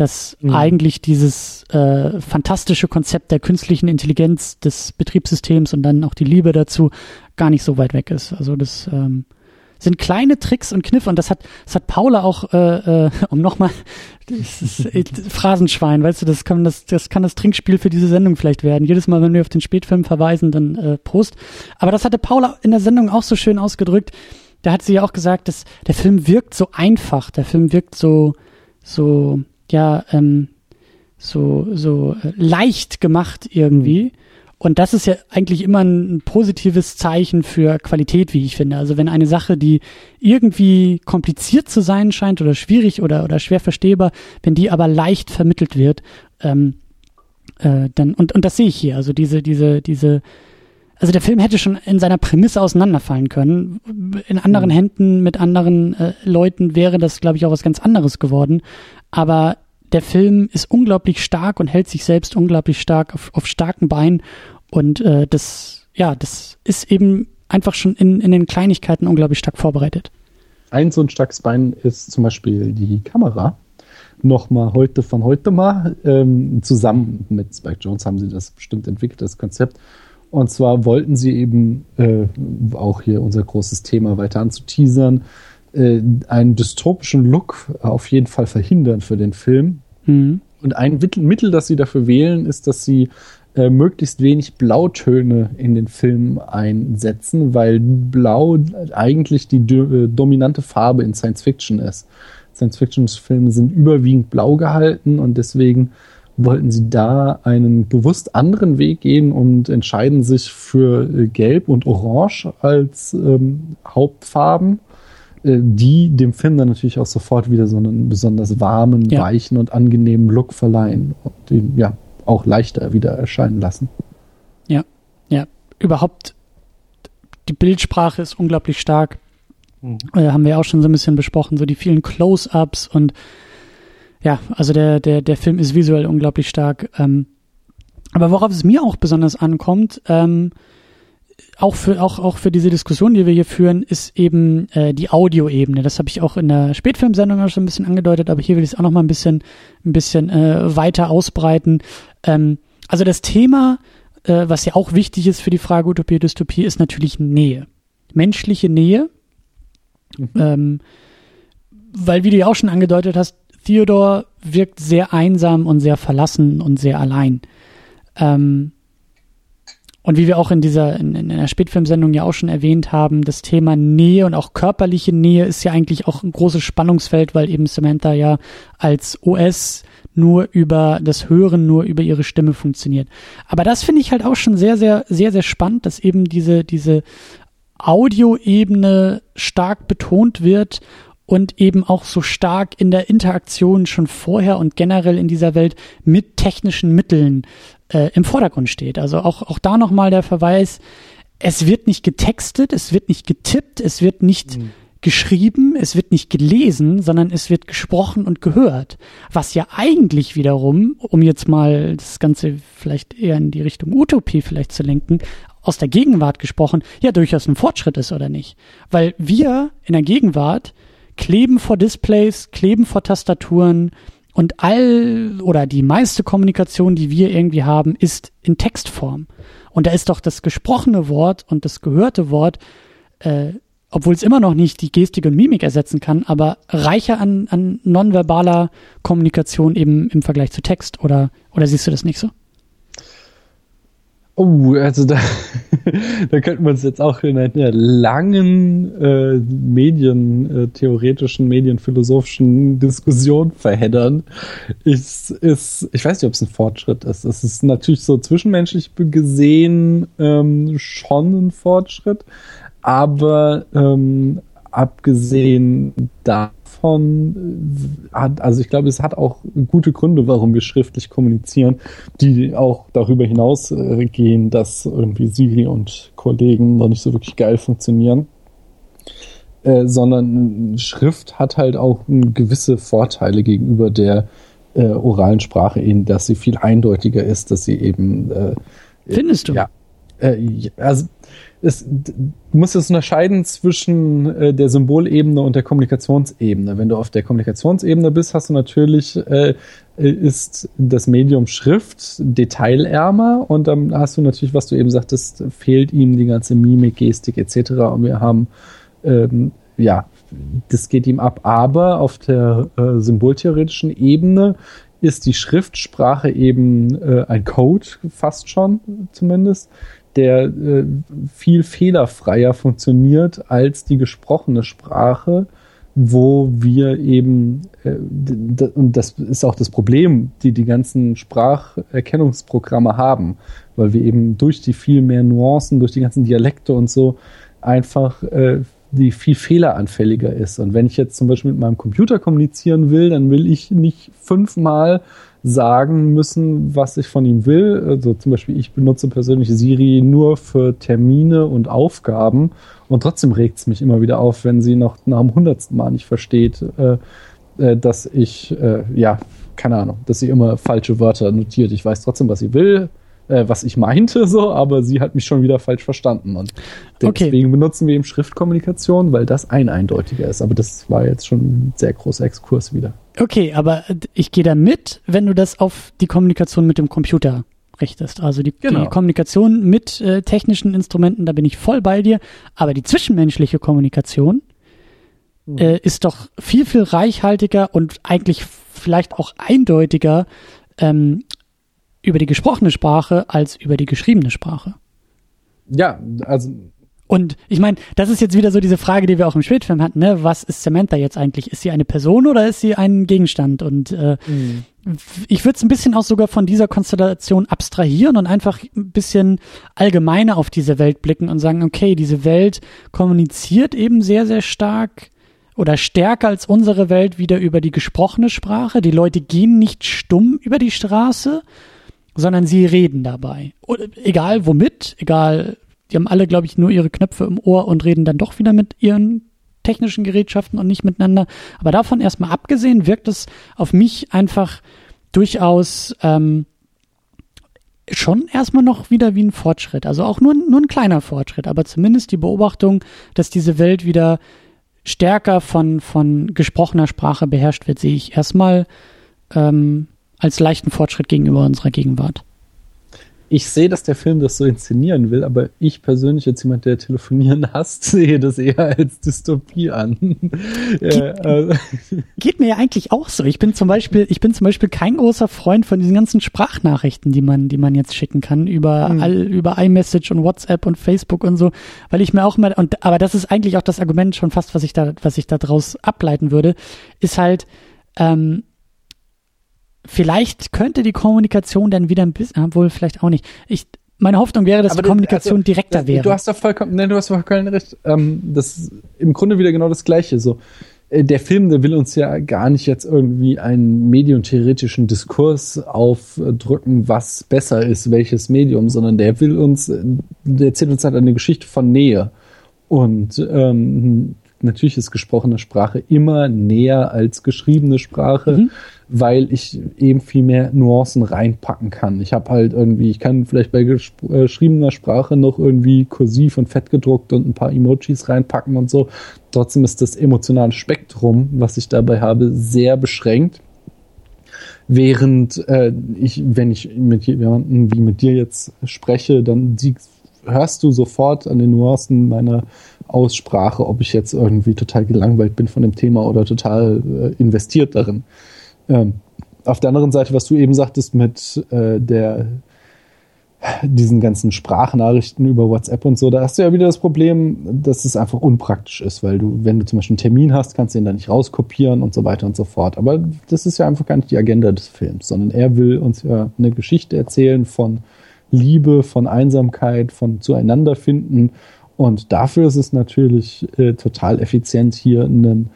dass mhm. eigentlich dieses äh, fantastische Konzept der künstlichen Intelligenz des Betriebssystems und dann auch die Liebe dazu gar nicht so weit weg ist. Also das ähm, sind kleine Tricks und Kniffe und das hat, das hat Paula auch, äh, äh, um nochmal, Phrasenschwein, weißt du, das kann das, das kann das Trinkspiel für diese Sendung vielleicht werden. Jedes Mal, wenn wir auf den Spätfilm verweisen, dann äh, Prost. Aber das hatte Paula in der Sendung auch so schön ausgedrückt. Da hat sie ja auch gesagt, dass der Film wirkt so einfach, der Film wirkt so, so ja ähm, so so äh, leicht gemacht irgendwie. Und das ist ja eigentlich immer ein positives Zeichen für Qualität, wie ich finde. Also wenn eine Sache, die irgendwie kompliziert zu sein scheint oder schwierig oder, oder schwer verstehbar, wenn die aber leicht vermittelt wird, ähm, äh, dann, und, und das sehe ich hier. Also diese, diese, diese, also der Film hätte schon in seiner Prämisse auseinanderfallen können. In anderen mhm. Händen mit anderen äh, Leuten wäre das, glaube ich, auch was ganz anderes geworden. Aber der Film ist unglaublich stark und hält sich selbst unglaublich stark auf, auf starken Beinen. Und äh, das, ja, das ist eben einfach schon in, in den Kleinigkeiten unglaublich stark vorbereitet. Ein so ein starkes Bein ist zum Beispiel die Kamera. Nochmal heute von heute mal. Ähm, zusammen mit Spike Jones haben sie das bestimmt entwickelt, das Konzept. Und zwar wollten sie eben äh, auch hier unser großes Thema weiter anzuteasern, äh, einen dystopischen Look auf jeden Fall verhindern für den Film. Mhm. Und ein Mittel, das sie dafür wählen, ist, dass sie äh, möglichst wenig Blautöne in den Film einsetzen, weil Blau eigentlich die äh, dominante Farbe in Science Fiction ist. Science-Fiction-Filme sind überwiegend blau gehalten und deswegen wollten sie da einen bewusst anderen Weg gehen und entscheiden sich für äh, Gelb und Orange als ähm, Hauptfarben die dem Film dann natürlich auch sofort wieder so einen besonders warmen, ja. weichen und angenehmen Look verleihen und ihn ja auch leichter wieder erscheinen lassen. Ja, ja. Überhaupt, die Bildsprache ist unglaublich stark. Mhm. Äh, haben wir auch schon so ein bisschen besprochen, so die vielen Close-Ups und ja, also der, der, der Film ist visuell unglaublich stark. Ähm, aber worauf es mir auch besonders ankommt, ähm, auch für auch auch für diese Diskussion, die wir hier führen, ist eben äh, die Audioebene. Das habe ich auch in der Spätfilmsendung schon ein bisschen angedeutet, aber hier will ich es auch noch mal ein bisschen ein bisschen äh, weiter ausbreiten. Ähm, also das Thema, äh, was ja auch wichtig ist für die Frage Utopie Dystopie, ist natürlich Nähe, menschliche Nähe, mhm. ähm, weil wie du ja auch schon angedeutet hast, Theodor wirkt sehr einsam und sehr verlassen und sehr allein. Ähm, und wie wir auch in dieser, in, in der Spätfilmsendung ja auch schon erwähnt haben, das Thema Nähe und auch körperliche Nähe ist ja eigentlich auch ein großes Spannungsfeld, weil eben Samantha ja als OS nur über das Hören, nur über ihre Stimme funktioniert. Aber das finde ich halt auch schon sehr, sehr, sehr, sehr spannend, dass eben diese, diese Audioebene stark betont wird und eben auch so stark in der Interaktion schon vorher und generell in dieser Welt mit technischen Mitteln äh, im Vordergrund steht. Also auch, auch da nochmal der Verweis, es wird nicht getextet, es wird nicht getippt, es wird nicht mhm. geschrieben, es wird nicht gelesen, sondern es wird gesprochen und gehört. Was ja eigentlich wiederum, um jetzt mal das Ganze vielleicht eher in die Richtung Utopie vielleicht zu lenken, aus der Gegenwart gesprochen, ja durchaus ein Fortschritt ist oder nicht. Weil wir in der Gegenwart kleben vor Displays, kleben vor Tastaturen, und all oder die meiste Kommunikation, die wir irgendwie haben, ist in Textform. Und da ist doch das gesprochene Wort und das gehörte Wort, äh, obwohl es immer noch nicht die Gestik und Mimik ersetzen kann, aber reicher an, an nonverbaler Kommunikation eben im Vergleich zu Text. Oder, oder siehst du das nicht so? Oh, also da, da könnten wir uns jetzt auch in einer langen äh, medientheoretischen, äh, medienphilosophischen Diskussion verheddern. Ich, ist, ich weiß nicht, ob es ein Fortschritt ist. Es ist natürlich so zwischenmenschlich gesehen ähm, schon ein Fortschritt, aber ähm, abgesehen da davon hat, also ich glaube, es hat auch gute Gründe, warum wir schriftlich kommunizieren, die auch darüber hinaus äh, gehen, dass irgendwie Siri und Kollegen noch nicht so wirklich geil funktionieren. Äh, sondern Schrift hat halt auch gewisse Vorteile gegenüber der äh, oralen Sprache, in dass sie viel eindeutiger ist, dass sie eben äh, Findest du? Ja. Äh, also es, du musst jetzt unterscheiden zwischen äh, der Symbolebene und der Kommunikationsebene. Wenn du auf der Kommunikationsebene bist, hast du natürlich, äh, ist das Medium Schrift detailärmer und dann hast du natürlich, was du eben sagtest, fehlt ihm die ganze Mimik, Gestik etc. Und wir haben, ähm, ja, das geht ihm ab. Aber auf der äh, symboltheoretischen Ebene ist die Schriftsprache eben äh, ein Code, fast schon zumindest, der äh, viel fehlerfreier funktioniert als die gesprochene Sprache, wo wir eben, äh, und das ist auch das Problem, die die ganzen Spracherkennungsprogramme haben, weil wir eben durch die viel mehr Nuancen, durch die ganzen Dialekte und so einfach äh, die viel fehleranfälliger ist. Und wenn ich jetzt zum Beispiel mit meinem Computer kommunizieren will, dann will ich nicht fünfmal sagen müssen, was ich von ihm will. Also zum Beispiel, ich benutze persönlich Siri nur für Termine und Aufgaben und trotzdem regt es mich immer wieder auf, wenn sie noch nach dem hundertsten Mal nicht versteht, äh, äh, dass ich, äh, ja, keine Ahnung, dass sie immer falsche Wörter notiert. Ich weiß trotzdem, was sie will, äh, was ich meinte, so, aber sie hat mich schon wieder falsch verstanden. Und deswegen okay. benutzen wir eben Schriftkommunikation, weil das ein eindeutiger ist. Aber das war jetzt schon ein sehr großer Exkurs wieder. Okay, aber ich gehe da mit, wenn du das auf die Kommunikation mit dem Computer richtest. Also die, genau. die Kommunikation mit äh, technischen Instrumenten, da bin ich voll bei dir. Aber die zwischenmenschliche Kommunikation mhm. äh, ist doch viel, viel reichhaltiger und eigentlich vielleicht auch eindeutiger ähm, über die gesprochene Sprache als über die geschriebene Sprache. Ja, also und ich meine, das ist jetzt wieder so diese Frage, die wir auch im Spätfilm hatten, ne? Was ist Samantha jetzt eigentlich? Ist sie eine Person oder ist sie ein Gegenstand? Und äh, mhm. ich würde es ein bisschen auch sogar von dieser Konstellation abstrahieren und einfach ein bisschen allgemeiner auf diese Welt blicken und sagen, okay, diese Welt kommuniziert eben sehr, sehr stark oder stärker als unsere Welt wieder über die gesprochene Sprache. Die Leute gehen nicht stumm über die Straße, sondern sie reden dabei. Und egal womit, egal die haben alle, glaube ich, nur ihre Knöpfe im Ohr und reden dann doch wieder mit ihren technischen Gerätschaften und nicht miteinander. Aber davon erstmal abgesehen, wirkt es auf mich einfach durchaus ähm, schon erstmal noch wieder wie ein Fortschritt. Also auch nur, nur ein kleiner Fortschritt, aber zumindest die Beobachtung, dass diese Welt wieder stärker von, von gesprochener Sprache beherrscht wird, sehe ich erstmal ähm, als leichten Fortschritt gegenüber unserer Gegenwart ich sehe, dass der Film das so inszenieren will, aber ich persönlich als jemand, der telefonieren hasst, sehe das eher als Dystopie an. Geht, ja, geht, mir ja eigentlich auch so. Ich bin zum Beispiel, ich bin zum Beispiel kein großer Freund von diesen ganzen Sprachnachrichten, die man, die man jetzt schicken kann über mhm. all, über iMessage und WhatsApp und Facebook und so, weil ich mir auch mal und aber das ist eigentlich auch das Argument schon fast, was ich da, was ich da draus ableiten würde, ist halt ähm, vielleicht könnte die Kommunikation dann wieder ein bisschen, obwohl vielleicht auch nicht. Ich, meine Hoffnung wäre, dass Aber die Kommunikation also, direkter wäre. Du hast doch vollkommen, nee, du hast vollkommen recht. Ähm, das ist im Grunde wieder genau das Gleiche. So, äh, der Film, der will uns ja gar nicht jetzt irgendwie einen medientheoretischen Diskurs aufdrücken, was besser ist, welches Medium, sondern der will uns, der erzählt uns halt eine Geschichte von Nähe. Und ähm, natürlich ist gesprochene Sprache immer näher als geschriebene Sprache. Mhm weil ich eben viel mehr Nuancen reinpacken kann. Ich habe halt irgendwie, ich kann vielleicht bei äh, geschriebener Sprache noch irgendwie kursiv und fett gedruckt und ein paar Emojis reinpacken und so. Trotzdem ist das emotionale Spektrum, was ich dabei habe, sehr beschränkt. Während äh, ich, wenn ich mit jemandem wie mit dir jetzt spreche, dann sie, hörst du sofort an den Nuancen meiner Aussprache, ob ich jetzt irgendwie total gelangweilt bin von dem Thema oder total äh, investiert darin. Ähm, auf der anderen Seite, was du eben sagtest mit äh, der diesen ganzen Sprachnachrichten über WhatsApp und so, da hast du ja wieder das Problem, dass es einfach unpraktisch ist, weil du, wenn du zum Beispiel einen Termin hast, kannst du ihn da nicht rauskopieren und so weiter und so fort. Aber das ist ja einfach gar nicht die Agenda des Films, sondern er will uns ja eine Geschichte erzählen von Liebe, von Einsamkeit, von zueinander finden. Und dafür ist es natürlich äh, total effizient, hier einen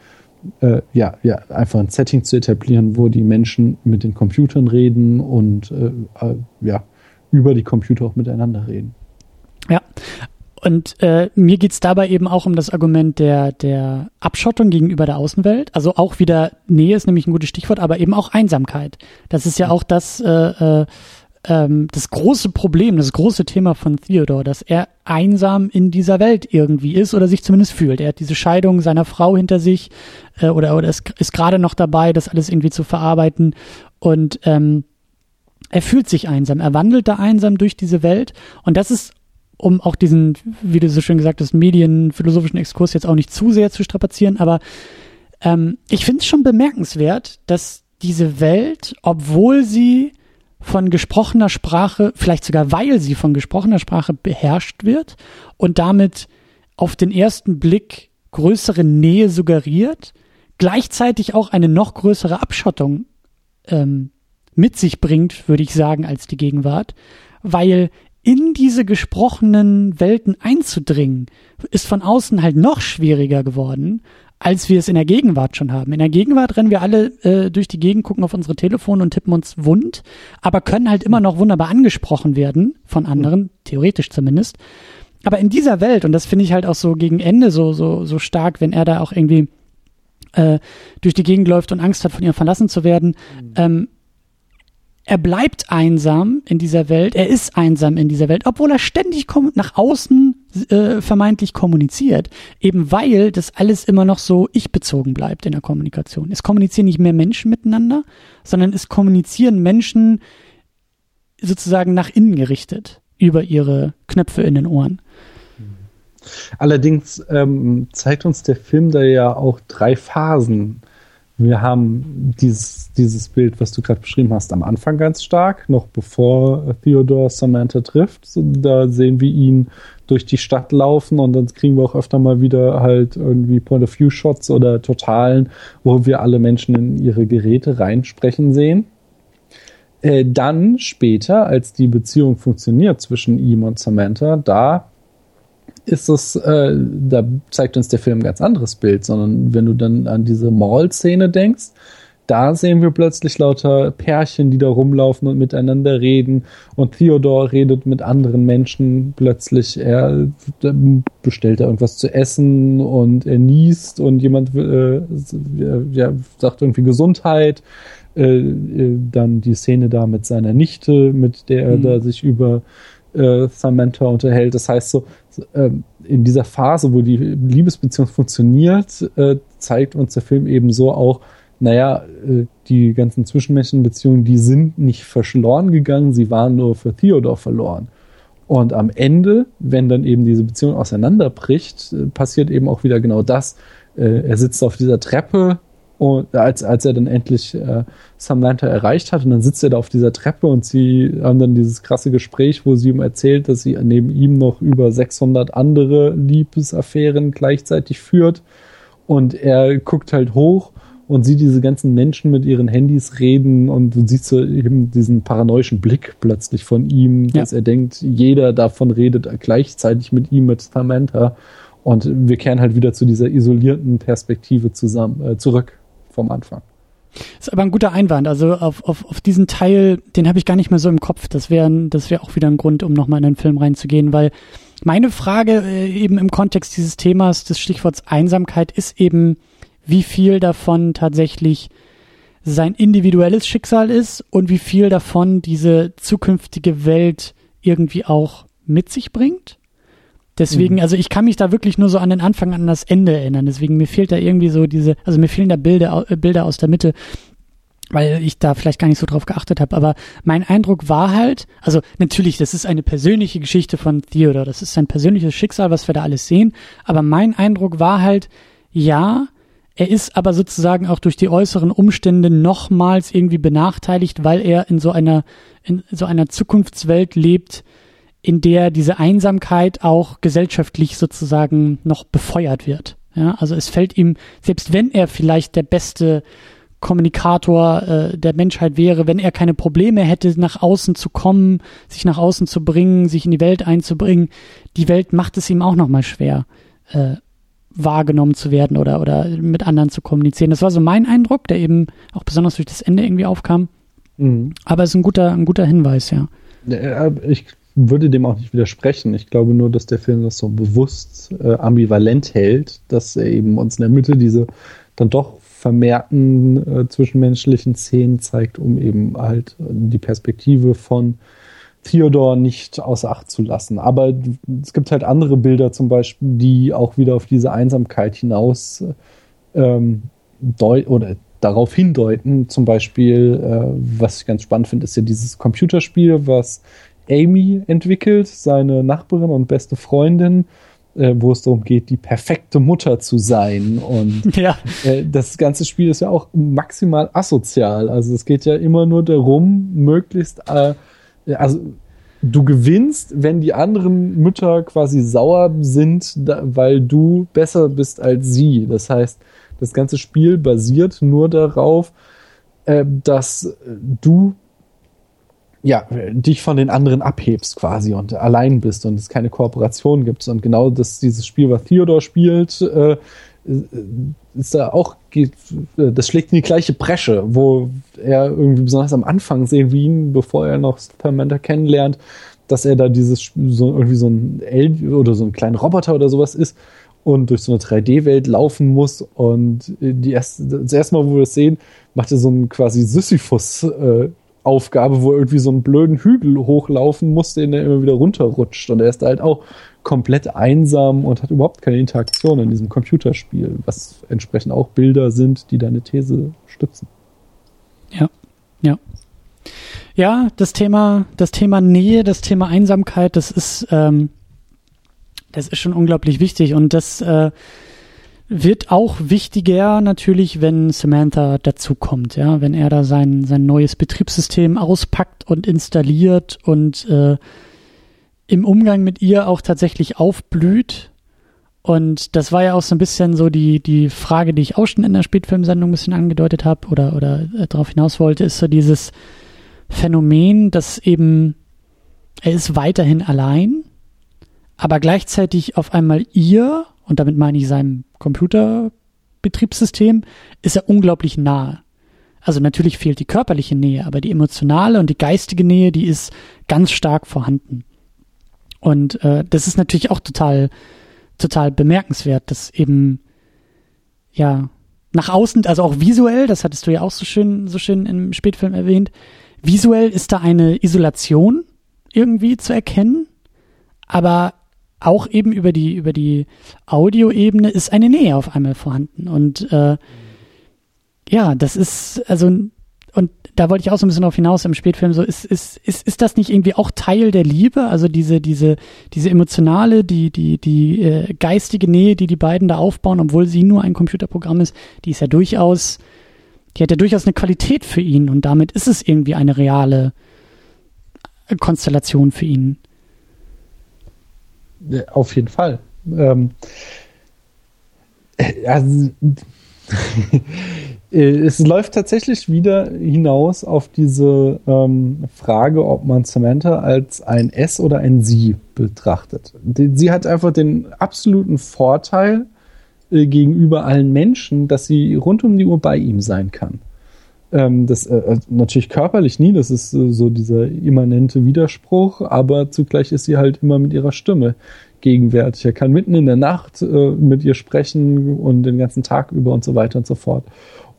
äh, ja, ja, einfach ein Setting zu etablieren, wo die Menschen mit den Computern reden und äh, äh, ja, über die Computer auch miteinander reden. Ja. Und äh, mir geht's dabei eben auch um das Argument der, der Abschottung gegenüber der Außenwelt. Also auch wieder Nähe ist nämlich ein gutes Stichwort, aber eben auch Einsamkeit. Das ist ja auch das, äh, äh, ähm, das große Problem, das große Thema von Theodore, dass er einsam in dieser Welt irgendwie ist oder sich zumindest fühlt. Er hat diese Scheidung seiner Frau hinter sich äh, oder, oder ist, ist gerade noch dabei, das alles irgendwie zu verarbeiten. Und ähm, er fühlt sich einsam, er wandelt da einsam durch diese Welt. Und das ist um auch diesen, wie du so schön gesagt hast, medienphilosophischen Exkurs jetzt auch nicht zu sehr zu strapazieren, aber ähm, ich finde es schon bemerkenswert, dass diese Welt, obwohl sie von gesprochener Sprache, vielleicht sogar weil sie von gesprochener Sprache beherrscht wird und damit auf den ersten Blick größere Nähe suggeriert, gleichzeitig auch eine noch größere Abschottung ähm, mit sich bringt, würde ich sagen, als die Gegenwart, weil in diese gesprochenen Welten einzudringen, ist von außen halt noch schwieriger geworden, als wir es in der Gegenwart schon haben. In der Gegenwart rennen wir alle äh, durch die Gegend, gucken auf unsere Telefone und tippen uns wund, aber können halt immer noch wunderbar angesprochen werden von anderen, theoretisch zumindest. Aber in dieser Welt, und das finde ich halt auch so gegen Ende so, so, so stark, wenn er da auch irgendwie äh, durch die Gegend läuft und Angst hat, von ihr verlassen zu werden, mhm. ähm, er bleibt einsam in dieser Welt, er ist einsam in dieser Welt, obwohl er ständig nach außen äh, vermeintlich kommuniziert, eben weil das alles immer noch so ich-bezogen bleibt in der Kommunikation. Es kommunizieren nicht mehr Menschen miteinander, sondern es kommunizieren Menschen sozusagen nach innen gerichtet über ihre Knöpfe in den Ohren. Allerdings ähm, zeigt uns der Film da ja auch drei Phasen wir haben dieses, dieses Bild, was du gerade beschrieben hast, am Anfang ganz stark, noch bevor Theodore Samantha trifft. Da sehen wir ihn durch die Stadt laufen und dann kriegen wir auch öfter mal wieder halt irgendwie Point-of-View-Shots oder Totalen, wo wir alle Menschen in ihre Geräte reinsprechen sehen. Äh, dann später, als die Beziehung funktioniert zwischen ihm und Samantha, da ist es, äh, da zeigt uns der Film ein ganz anderes Bild, sondern wenn du dann an diese Mall-Szene denkst, da sehen wir plötzlich lauter Pärchen, die da rumlaufen und miteinander reden. Und Theodor redet mit anderen Menschen plötzlich. Er bestellt da irgendwas zu essen und er niest und jemand äh, ja, sagt irgendwie Gesundheit. Äh, äh, dann die Szene da mit seiner Nichte, mit der er mhm. da sich über äh, Samantha unterhält. Das heißt so, äh, in dieser Phase, wo die Liebesbeziehung funktioniert, äh, zeigt uns der Film eben so auch, naja, äh, die ganzen zwischenmenschlichen Beziehungen, die sind nicht verloren gegangen, sie waren nur für Theodor verloren. Und am Ende, wenn dann eben diese Beziehung auseinanderbricht, äh, passiert eben auch wieder genau das. Äh, er sitzt auf dieser Treppe und als, als er dann endlich äh, Samantha erreicht hat und dann sitzt er da auf dieser Treppe und sie haben dann dieses krasse Gespräch, wo sie ihm erzählt, dass sie neben ihm noch über 600 andere Liebesaffären gleichzeitig führt. Und er guckt halt hoch und sieht diese ganzen Menschen mit ihren Handys reden und du siehst so eben diesen paranoischen Blick plötzlich von ihm, ja. dass er denkt, jeder davon redet gleichzeitig mit ihm, mit Samantha. Und wir kehren halt wieder zu dieser isolierten Perspektive zusammen, äh, zurück vom Anfang. Ist aber ein guter Einwand. Also auf, auf, auf diesen Teil, den habe ich gar nicht mehr so im Kopf. Das wäre das wäre auch wieder ein Grund, um nochmal in den Film reinzugehen, weil meine Frage äh, eben im Kontext dieses Themas, des Stichworts Einsamkeit, ist eben, wie viel davon tatsächlich sein individuelles Schicksal ist und wie viel davon diese zukünftige Welt irgendwie auch mit sich bringt. Deswegen, mhm. also ich kann mich da wirklich nur so an den Anfang, an das Ende erinnern. Deswegen mir fehlt da irgendwie so diese, also mir fehlen da Bilder, äh, Bilder aus der Mitte, weil ich da vielleicht gar nicht so drauf geachtet habe. Aber mein Eindruck war halt, also natürlich, das ist eine persönliche Geschichte von Theodor, das ist sein persönliches Schicksal, was wir da alles sehen. Aber mein Eindruck war halt, ja, er ist aber sozusagen auch durch die äußeren Umstände nochmals irgendwie benachteiligt, weil er in so einer, in so einer Zukunftswelt lebt, in der diese Einsamkeit auch gesellschaftlich sozusagen noch befeuert wird. Ja, also es fällt ihm, selbst wenn er vielleicht der beste Kommunikator äh, der Menschheit wäre, wenn er keine Probleme hätte, nach außen zu kommen, sich nach außen zu bringen, sich in die Welt einzubringen, die Welt macht es ihm auch nochmal schwer, äh, wahrgenommen zu werden oder, oder mit anderen zu kommunizieren. Das war so mein Eindruck, der eben auch besonders durch das Ende irgendwie aufkam. Mhm. Aber es ist ein guter, ein guter Hinweis, ja. Ich würde dem auch nicht widersprechen. Ich glaube nur, dass der Film das so bewusst äh, ambivalent hält, dass er eben uns in der Mitte diese dann doch vermehrten äh, zwischenmenschlichen Szenen zeigt, um eben halt die Perspektive von Theodor nicht außer Acht zu lassen. Aber es gibt halt andere Bilder zum Beispiel, die auch wieder auf diese Einsamkeit hinaus ähm, oder darauf hindeuten. Zum Beispiel, äh, was ich ganz spannend finde, ist ja dieses Computerspiel, was Amy entwickelt, seine Nachbarin und beste Freundin, äh, wo es darum geht, die perfekte Mutter zu sein. Und ja. äh, das ganze Spiel ist ja auch maximal asozial. Also es geht ja immer nur darum, möglichst äh, also du gewinnst, wenn die anderen Mütter quasi sauer sind, da, weil du besser bist als sie. Das heißt, das ganze Spiel basiert nur darauf, äh, dass du ja, dich von den anderen abhebst quasi und allein bist und es keine Kooperation gibt. Und genau das, dieses Spiel, was Theodor spielt, äh, ist da auch, das schlägt in die gleiche Bresche, wo er irgendwie besonders am Anfang sehen wir ihn, bevor er noch Superman kennenlernt, dass er da dieses, so irgendwie so ein El oder so ein kleiner Roboter oder sowas ist und durch so eine 3D-Welt laufen muss und die erste, das erste Mal, wo wir das sehen, macht er so ein quasi Sisyphus, äh, Aufgabe, wo er irgendwie so einen blöden Hügel hochlaufen muss, den er immer wieder runterrutscht. Und er ist halt auch komplett einsam und hat überhaupt keine Interaktion in diesem Computerspiel, was entsprechend auch Bilder sind, die deine These stützen. Ja, ja. Ja, das Thema, das Thema Nähe, das Thema Einsamkeit, das ist, ähm, das ist schon unglaublich wichtig und das äh, wird auch wichtiger natürlich, wenn Samantha dazukommt, ja, wenn er da sein, sein neues Betriebssystem auspackt und installiert und äh, im Umgang mit ihr auch tatsächlich aufblüht. Und das war ja auch so ein bisschen so die, die Frage, die ich auch schon in der Spätfilmsendung ein bisschen angedeutet habe oder, oder äh, darauf hinaus wollte, ist so dieses Phänomen, dass eben er ist weiterhin allein, aber gleichzeitig auf einmal ihr, und damit meine ich seinem Computerbetriebssystem, ist er unglaublich nahe. Also natürlich fehlt die körperliche Nähe, aber die emotionale und die geistige Nähe, die ist ganz stark vorhanden. Und äh, das ist natürlich auch total, total bemerkenswert, dass eben, ja, nach außen, also auch visuell, das hattest du ja auch so schön, so schön im Spätfilm erwähnt, visuell ist da eine Isolation irgendwie zu erkennen, aber auch eben über die, über die Audioebene ist eine Nähe auf einmal vorhanden. Und äh, ja, das ist, also und da wollte ich auch so ein bisschen darauf hinaus im Spätfilm, so ist, ist, ist, ist das nicht irgendwie auch Teil der Liebe? Also diese, diese, diese emotionale, die, die, die äh, geistige Nähe, die die beiden da aufbauen, obwohl sie nur ein Computerprogramm ist, die ist ja durchaus, die hat ja durchaus eine Qualität für ihn und damit ist es irgendwie eine reale Konstellation für ihn. Auf jeden Fall. Ähm, also, Äh, es läuft tatsächlich wieder hinaus auf diese ähm, Frage, ob man Samantha als ein S oder ein Sie betrachtet. Sie hat einfach den absoluten Vorteil äh, gegenüber allen Menschen, dass sie rund um die Uhr bei ihm sein kann. Ähm, das äh, äh natürlich körperlich nie, das ist äh, so dieser immanente Widerspruch, aber zugleich ist sie halt immer mit ihrer Stimme gegenwärtig. Er kann mitten in der Nacht äh, mit ihr sprechen und den ganzen Tag über und so weiter und so fort.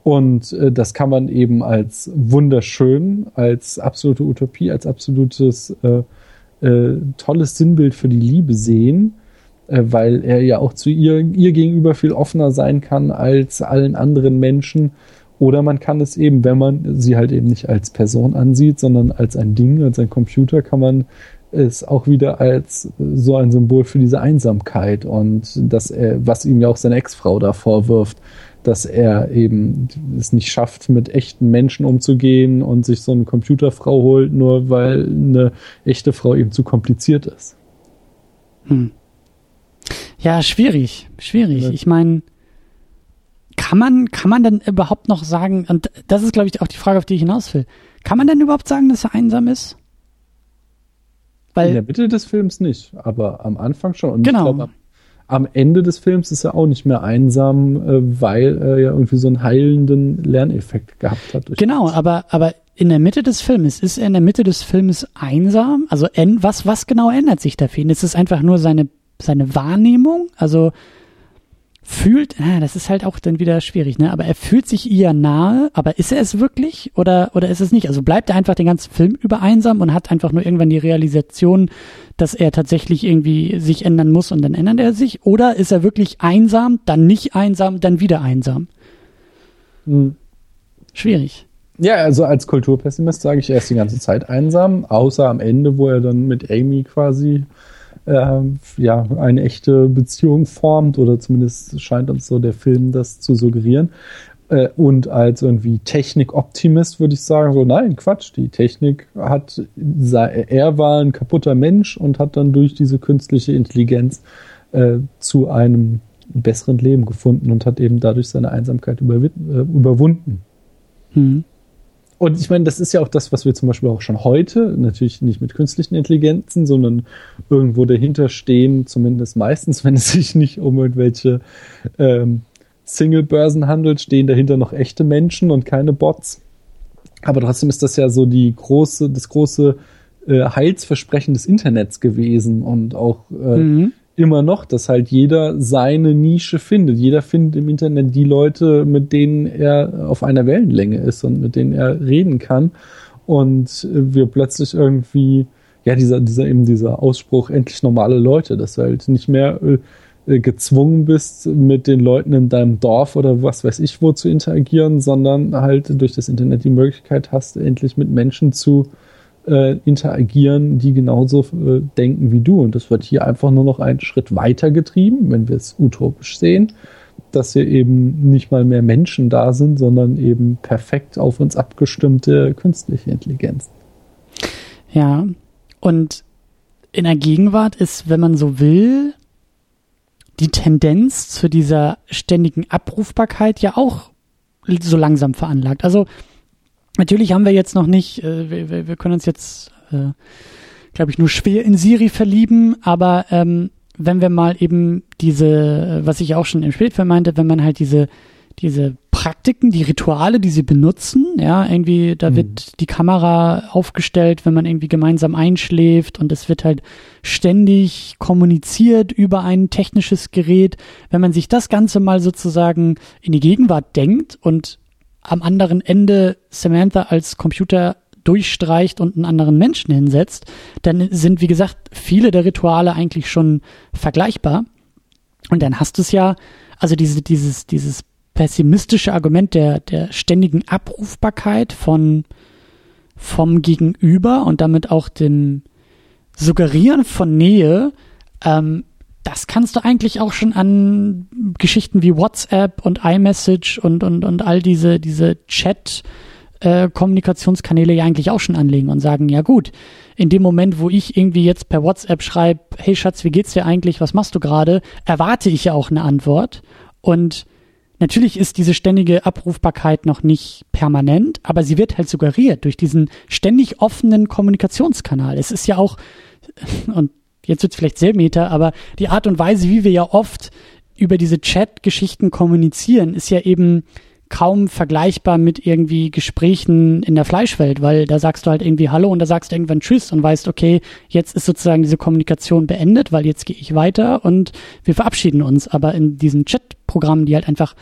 Und äh, das kann man eben als wunderschön, als absolute Utopie, als absolutes äh, äh, tolles Sinnbild für die Liebe sehen, äh, weil er ja auch zu ihr, ihr gegenüber viel offener sein kann als allen anderen Menschen. Oder man kann es eben, wenn man sie halt eben nicht als Person ansieht, sondern als ein Ding, als ein Computer, kann man es auch wieder als so ein Symbol für diese Einsamkeit und das, was ihm ja auch seine Ex-Frau da vorwirft, dass er eben es nicht schafft, mit echten Menschen umzugehen und sich so eine Computerfrau holt, nur weil eine echte Frau eben zu kompliziert ist. Hm. Ja, schwierig, schwierig. Ich meine, kann man, kann man denn überhaupt noch sagen, und das ist, glaube ich, auch die Frage, auf die ich hinaus will, kann man denn überhaupt sagen, dass er einsam ist? Weil, In der Mitte des Films nicht, aber am Anfang schon. Und genau. ich glaube, am Ende des Films ist er auch nicht mehr einsam, äh, weil er ja irgendwie so einen heilenden Lerneffekt gehabt hat. Genau, aber, aber in der Mitte des Films, ist er in der Mitte des Films einsam? Also was, was genau ändert sich da für ihn? Ist es einfach nur seine, seine Wahrnehmung? Also fühlt, ah, das ist halt auch dann wieder schwierig, ne? Aber er fühlt sich ihr nahe, aber ist er es wirklich oder oder ist es nicht? Also bleibt er einfach den ganzen Film über einsam und hat einfach nur irgendwann die Realisation, dass er tatsächlich irgendwie sich ändern muss und dann ändert er sich? Oder ist er wirklich einsam, dann nicht einsam, dann wieder einsam? Hm. Schwierig. Ja, also als Kulturpessimist sage ich, er ist die ganze Zeit einsam, außer am Ende, wo er dann mit Amy quasi äh, ja, eine echte Beziehung formt oder zumindest scheint uns so der Film das zu suggerieren. Äh, und als irgendwie Technik-Optimist würde ich sagen, so nein, Quatsch, die Technik hat, er war ein kaputter Mensch und hat dann durch diese künstliche Intelligenz äh, zu einem besseren Leben gefunden und hat eben dadurch seine Einsamkeit äh, überwunden. Hm. Und ich meine, das ist ja auch das, was wir zum Beispiel auch schon heute, natürlich nicht mit künstlichen Intelligenzen, sondern irgendwo dahinter stehen, zumindest meistens, wenn es sich nicht um irgendwelche ähm, Single-Börsen handelt, stehen dahinter noch echte Menschen und keine Bots. Aber trotzdem ist das ja so die große, das große äh, Heilsversprechen des Internets gewesen und auch äh, mhm immer noch, dass halt jeder seine Nische findet. Jeder findet im Internet die Leute, mit denen er auf einer Wellenlänge ist und mit denen er reden kann. Und wir plötzlich irgendwie, ja, dieser, dieser, eben dieser Ausspruch, endlich normale Leute, dass du halt nicht mehr äh, gezwungen bist, mit den Leuten in deinem Dorf oder was weiß ich wo zu interagieren, sondern halt durch das Internet die Möglichkeit hast, endlich mit Menschen zu äh, interagieren, die genauso äh, denken wie du. Und das wird hier einfach nur noch einen Schritt weiter getrieben, wenn wir es utopisch sehen, dass hier eben nicht mal mehr Menschen da sind, sondern eben perfekt auf uns abgestimmte künstliche Intelligenz. Ja, und in der Gegenwart ist, wenn man so will, die Tendenz zu dieser ständigen Abrufbarkeit ja auch so langsam veranlagt. Also Natürlich haben wir jetzt noch nicht, äh, wir, wir können uns jetzt, äh, glaube ich, nur schwer in Siri verlieben, aber ähm, wenn wir mal eben diese, was ich auch schon im Spätfilm meinte, wenn man halt diese, diese Praktiken, die Rituale, die sie benutzen, ja, irgendwie, da mhm. wird die Kamera aufgestellt, wenn man irgendwie gemeinsam einschläft und es wird halt ständig kommuniziert über ein technisches Gerät. Wenn man sich das Ganze mal sozusagen in die Gegenwart denkt und am anderen Ende Samantha als Computer durchstreicht und einen anderen Menschen hinsetzt, dann sind, wie gesagt, viele der Rituale eigentlich schon vergleichbar. Und dann hast du es ja, also diese, dieses, dieses pessimistische Argument der, der ständigen Abrufbarkeit von, vom Gegenüber und damit auch dem Suggerieren von Nähe, ähm, das kannst du eigentlich auch schon an Geschichten wie WhatsApp und iMessage und, und, und all diese, diese Chat- äh, Kommunikationskanäle ja eigentlich auch schon anlegen und sagen, ja gut, in dem Moment, wo ich irgendwie jetzt per WhatsApp schreibe, hey Schatz, wie geht's dir eigentlich, was machst du gerade, erwarte ich ja auch eine Antwort. Und natürlich ist diese ständige Abrufbarkeit noch nicht permanent, aber sie wird halt suggeriert durch diesen ständig offenen Kommunikationskanal. Es ist ja auch, und jetzt wird es vielleicht sehr meta, aber die Art und Weise, wie wir ja oft über diese Chat-Geschichten kommunizieren, ist ja eben kaum vergleichbar mit irgendwie Gesprächen in der Fleischwelt, weil da sagst du halt irgendwie Hallo und da sagst du irgendwann Tschüss und weißt, okay, jetzt ist sozusagen diese Kommunikation beendet, weil jetzt gehe ich weiter und wir verabschieden uns. Aber in diesen Chat-Programmen, die halt einfach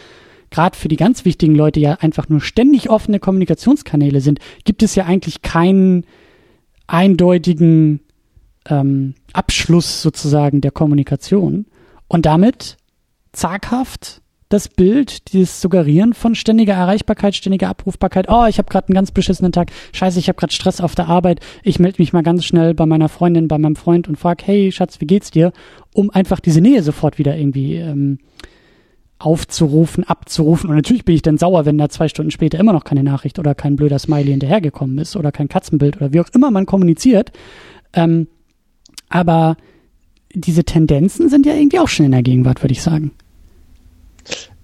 gerade für die ganz wichtigen Leute ja einfach nur ständig offene Kommunikationskanäle sind, gibt es ja eigentlich keinen eindeutigen ähm, Abschluss sozusagen der Kommunikation und damit zaghaft das Bild, dieses Suggerieren von ständiger Erreichbarkeit, ständiger Abrufbarkeit. Oh, ich habe gerade einen ganz beschissenen Tag. Scheiße, ich habe gerade Stress auf der Arbeit. Ich melde mich mal ganz schnell bei meiner Freundin, bei meinem Freund und frag, hey Schatz, wie geht's dir? Um einfach diese Nähe sofort wieder irgendwie ähm, aufzurufen, abzurufen. Und natürlich bin ich dann sauer, wenn da zwei Stunden später immer noch keine Nachricht oder kein blöder Smiley hinterhergekommen ist oder kein Katzenbild oder wie auch immer man kommuniziert. Ähm, aber diese Tendenzen sind ja irgendwie auch schon in der Gegenwart, würde ich sagen.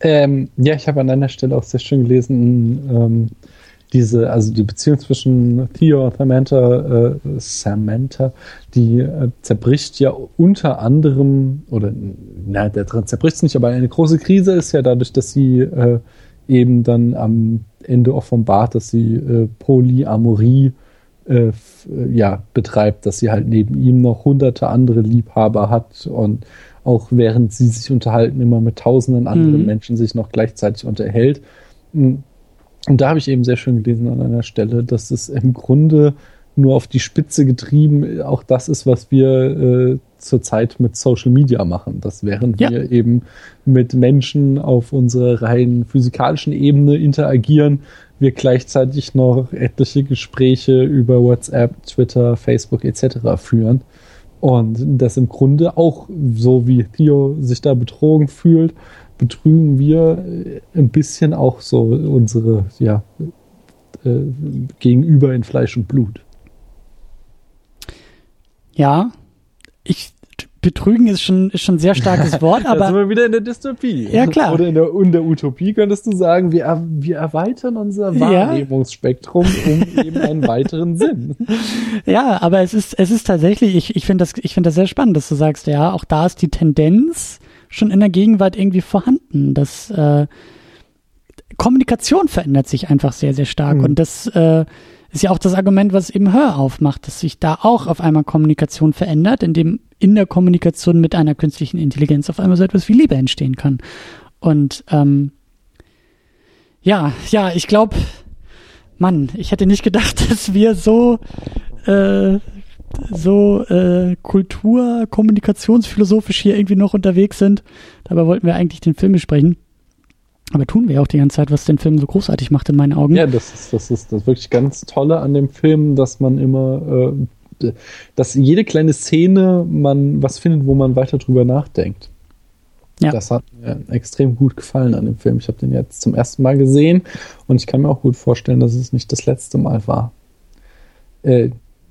Ähm, ja, ich habe an einer Stelle auch sehr schön gelesen, ähm, diese, also die Beziehung zwischen Theo und Samantha, äh, Samantha, die äh, zerbricht ja unter anderem, oder na, der zerbricht es nicht, aber eine große Krise ist ja dadurch, dass sie äh, eben dann am Ende offenbart, dass sie äh, Polyamorie äh, ja, betreibt, dass sie halt neben ihm noch hunderte andere Liebhaber hat und auch während sie sich unterhalten, immer mit tausenden anderen mhm. Menschen sich noch gleichzeitig unterhält. Und da habe ich eben sehr schön gelesen an einer Stelle, dass es im Grunde nur auf die Spitze getrieben auch das ist, was wir äh, zurzeit mit Social Media machen. Das während ja. wir eben mit Menschen auf unserer rein physikalischen Ebene interagieren, wir gleichzeitig noch etliche Gespräche über WhatsApp, Twitter, Facebook etc. führen. Und das im Grunde auch so wie Theo sich da betrogen fühlt, betrügen wir ein bisschen auch so unsere ja, äh, Gegenüber in Fleisch und Blut. Ja, ich betrügen ist schon, ist schon ein sehr starkes Wort, aber. da sind wir wieder in der Dystopie. Ja, klar. Oder in der, in der Utopie könntest du sagen, wir, wir erweitern unser Wahrnehmungsspektrum ja. um eben einen weiteren Sinn. Ja, aber es ist, es ist tatsächlich, ich, ich finde das, ich finde das sehr spannend, dass du sagst, ja, auch da ist die Tendenz schon in der Gegenwart irgendwie vorhanden, dass, äh, Kommunikation verändert sich einfach sehr, sehr stark mhm. und das, äh, ist ja auch das Argument, was eben Hör aufmacht, dass sich da auch auf einmal Kommunikation verändert, indem in der Kommunikation mit einer künstlichen Intelligenz auf einmal so etwas wie Liebe entstehen kann. Und ähm, ja, ja, ich glaube, Mann, ich hätte nicht gedacht, dass wir so äh, so äh, Kultur, kommunikationsphilosophisch hier irgendwie noch unterwegs sind. Dabei wollten wir eigentlich den Film besprechen. Aber tun wir ja auch die ganze Zeit, was den Film so großartig macht in meinen Augen. Ja, das ist das, ist das wirklich ganz Tolle an dem Film, dass man immer, äh, dass jede kleine Szene man was findet, wo man weiter drüber nachdenkt. Ja. Das hat mir extrem gut gefallen an dem Film. Ich habe den jetzt zum ersten Mal gesehen und ich kann mir auch gut vorstellen, dass es nicht das letzte Mal war. Äh,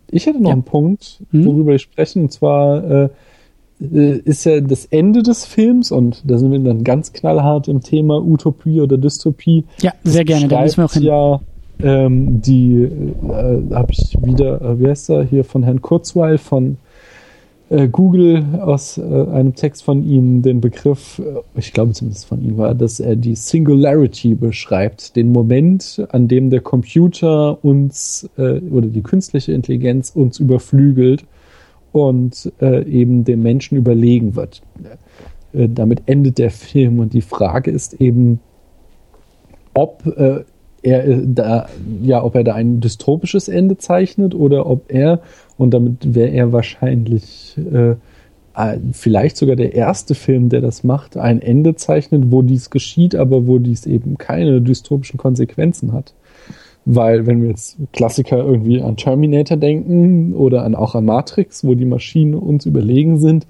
ich hätte noch ja. einen Punkt, hm? worüber ich sprechen, und zwar äh, äh, ist ja das Ende des Films und da sind wir dann ganz knallhart im Thema Utopie oder Dystopie. Ja, sehr gerne, da müssen wir auch hin. Ja, ähm, die äh, habe ich wieder, äh, wie heißt er, hier von Herrn Kurzweil von äh, Google aus äh, einem Text von ihm den Begriff, äh, ich glaube zumindest von ihm war, dass er die Singularity beschreibt, den Moment, an dem der Computer uns oder die künstliche Intelligenz uns überflügelt und äh, eben dem Menschen überlegen wird. Äh, damit endet der Film und die Frage ist eben, ob äh, er äh, da, ja, ob er da ein dystopisches Ende zeichnet oder ob er, und damit wäre er wahrscheinlich äh, vielleicht sogar der erste Film, der das macht, ein Ende zeichnet, wo dies geschieht, aber wo dies eben keine dystopischen Konsequenzen hat. Weil wenn wir jetzt Klassiker irgendwie an Terminator denken oder an, auch an Matrix, wo die Maschinen uns überlegen sind,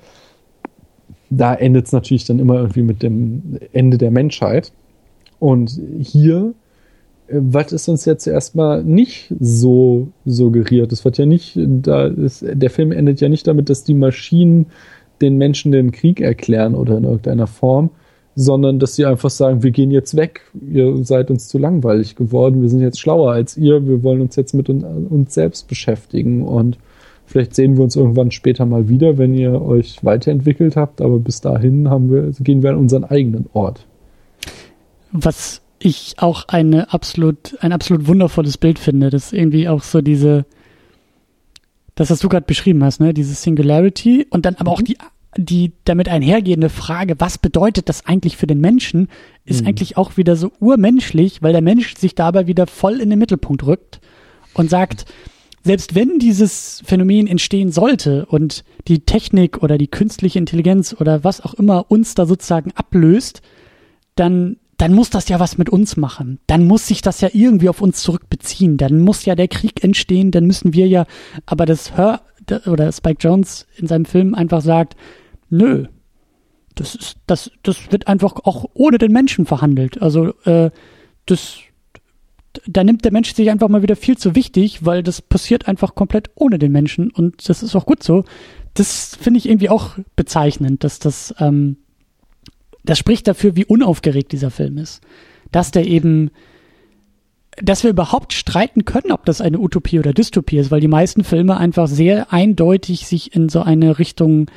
da endet es natürlich dann immer irgendwie mit dem Ende der Menschheit. Und hier äh, wird es uns jetzt erstmal nicht so suggeriert. Es wird ja nicht, da ist, der Film endet ja nicht damit, dass die Maschinen den Menschen den Krieg erklären oder in irgendeiner Form, sondern dass sie einfach sagen, wir gehen jetzt weg, ihr seid uns zu langweilig geworden, wir sind jetzt schlauer als ihr, wir wollen uns jetzt mit uns selbst beschäftigen. Und vielleicht sehen wir uns irgendwann später mal wieder, wenn ihr euch weiterentwickelt habt, aber bis dahin haben wir, gehen wir an unseren eigenen Ort. Was ich auch eine absolut, ein absolut wundervolles Bild finde, das irgendwie auch so diese, das, was du gerade beschrieben hast, ne, diese Singularity und dann aber auch mhm. die die damit einhergehende Frage, was bedeutet das eigentlich für den Menschen, ist mhm. eigentlich auch wieder so urmenschlich, weil der Mensch sich dabei wieder voll in den Mittelpunkt rückt und sagt, selbst wenn dieses Phänomen entstehen sollte und die Technik oder die künstliche Intelligenz oder was auch immer uns da sozusagen ablöst, dann dann muss das ja was mit uns machen. Dann muss sich das ja irgendwie auf uns zurückbeziehen. Dann muss ja der Krieg entstehen. Dann müssen wir ja, aber das Hör oder Spike Jones in seinem Film einfach sagt, Nö. Das ist, das, das wird einfach auch ohne den Menschen verhandelt. Also, äh, das, da nimmt der Mensch sich einfach mal wieder viel zu wichtig, weil das passiert einfach komplett ohne den Menschen und das ist auch gut so. Das finde ich irgendwie auch bezeichnend, dass das, ähm, das spricht dafür, wie unaufgeregt dieser Film ist. Dass der eben, dass wir überhaupt streiten können, ob das eine Utopie oder Dystopie ist, weil die meisten Filme einfach sehr eindeutig sich in so eine Richtung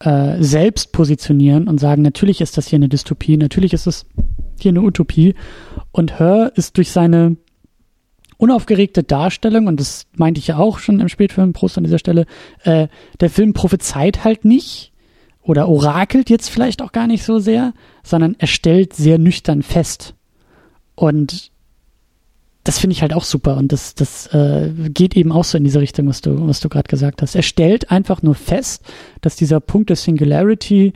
äh, selbst positionieren und sagen, natürlich ist das hier eine Dystopie, natürlich ist es hier eine Utopie. Und Her ist durch seine unaufgeregte Darstellung, und das meinte ich ja auch schon im Spätfilm, Prost an dieser Stelle, äh, der Film prophezeit halt nicht oder orakelt jetzt vielleicht auch gar nicht so sehr, sondern er stellt sehr nüchtern fest. Und das finde ich halt auch super und das, das äh, geht eben auch so in diese Richtung, was du, was du gerade gesagt hast. Er stellt einfach nur fest, dass dieser Punkt der Singularity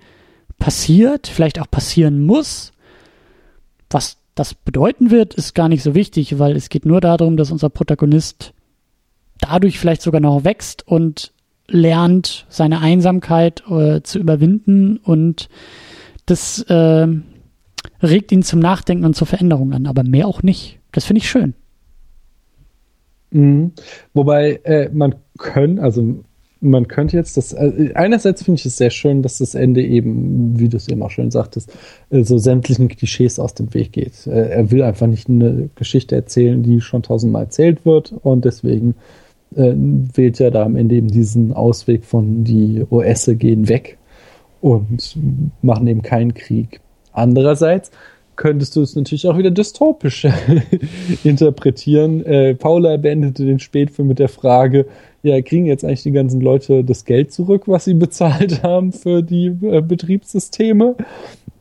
passiert, vielleicht auch passieren muss. Was das bedeuten wird, ist gar nicht so wichtig, weil es geht nur darum, dass unser Protagonist dadurch vielleicht sogar noch wächst und lernt, seine Einsamkeit äh, zu überwinden und das äh, regt ihn zum Nachdenken und zur Veränderung an, aber mehr auch nicht. Das finde ich schön. Mhm. Wobei äh, man können, also man könnte jetzt das, äh, einerseits finde ich es sehr schön, dass das Ende eben, wie du es eben auch schön sagtest, äh, so sämtlichen Klischees aus dem Weg geht. Äh, er will einfach nicht eine Geschichte erzählen, die schon tausendmal erzählt wird und deswegen äh, wählt er da am Ende eben diesen Ausweg von die OS gehen weg und machen eben keinen Krieg. Andererseits könntest du es natürlich auch wieder dystopisch interpretieren. Äh, Paula beendete den Spätfilm mit der Frage, ja, kriegen jetzt eigentlich die ganzen Leute das Geld zurück, was sie bezahlt haben für die äh, Betriebssysteme?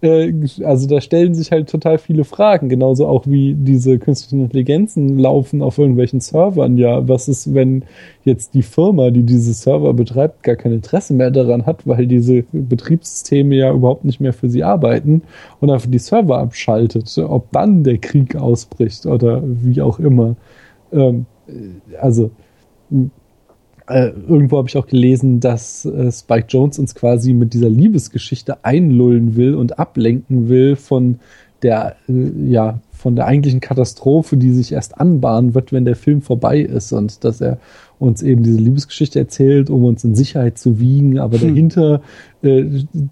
Äh, also da stellen sich halt total viele Fragen, genauso auch wie diese künstlichen Intelligenzen laufen auf irgendwelchen Servern. Ja, was ist, wenn jetzt die Firma, die diese Server betreibt, gar kein Interesse mehr daran hat, weil diese Betriebssysteme ja überhaupt nicht mehr für sie arbeiten und einfach die Server abschaltet, ob dann der Krieg ausbricht oder wie auch immer. Ähm, also äh, irgendwo habe ich auch gelesen, dass äh, Spike Jones uns quasi mit dieser Liebesgeschichte einlullen will und ablenken will von der, äh, ja, von der eigentlichen Katastrophe, die sich erst anbahnen wird, wenn der Film vorbei ist und dass er uns eben diese Liebesgeschichte erzählt, um uns in Sicherheit zu wiegen, aber hm. dahinter äh,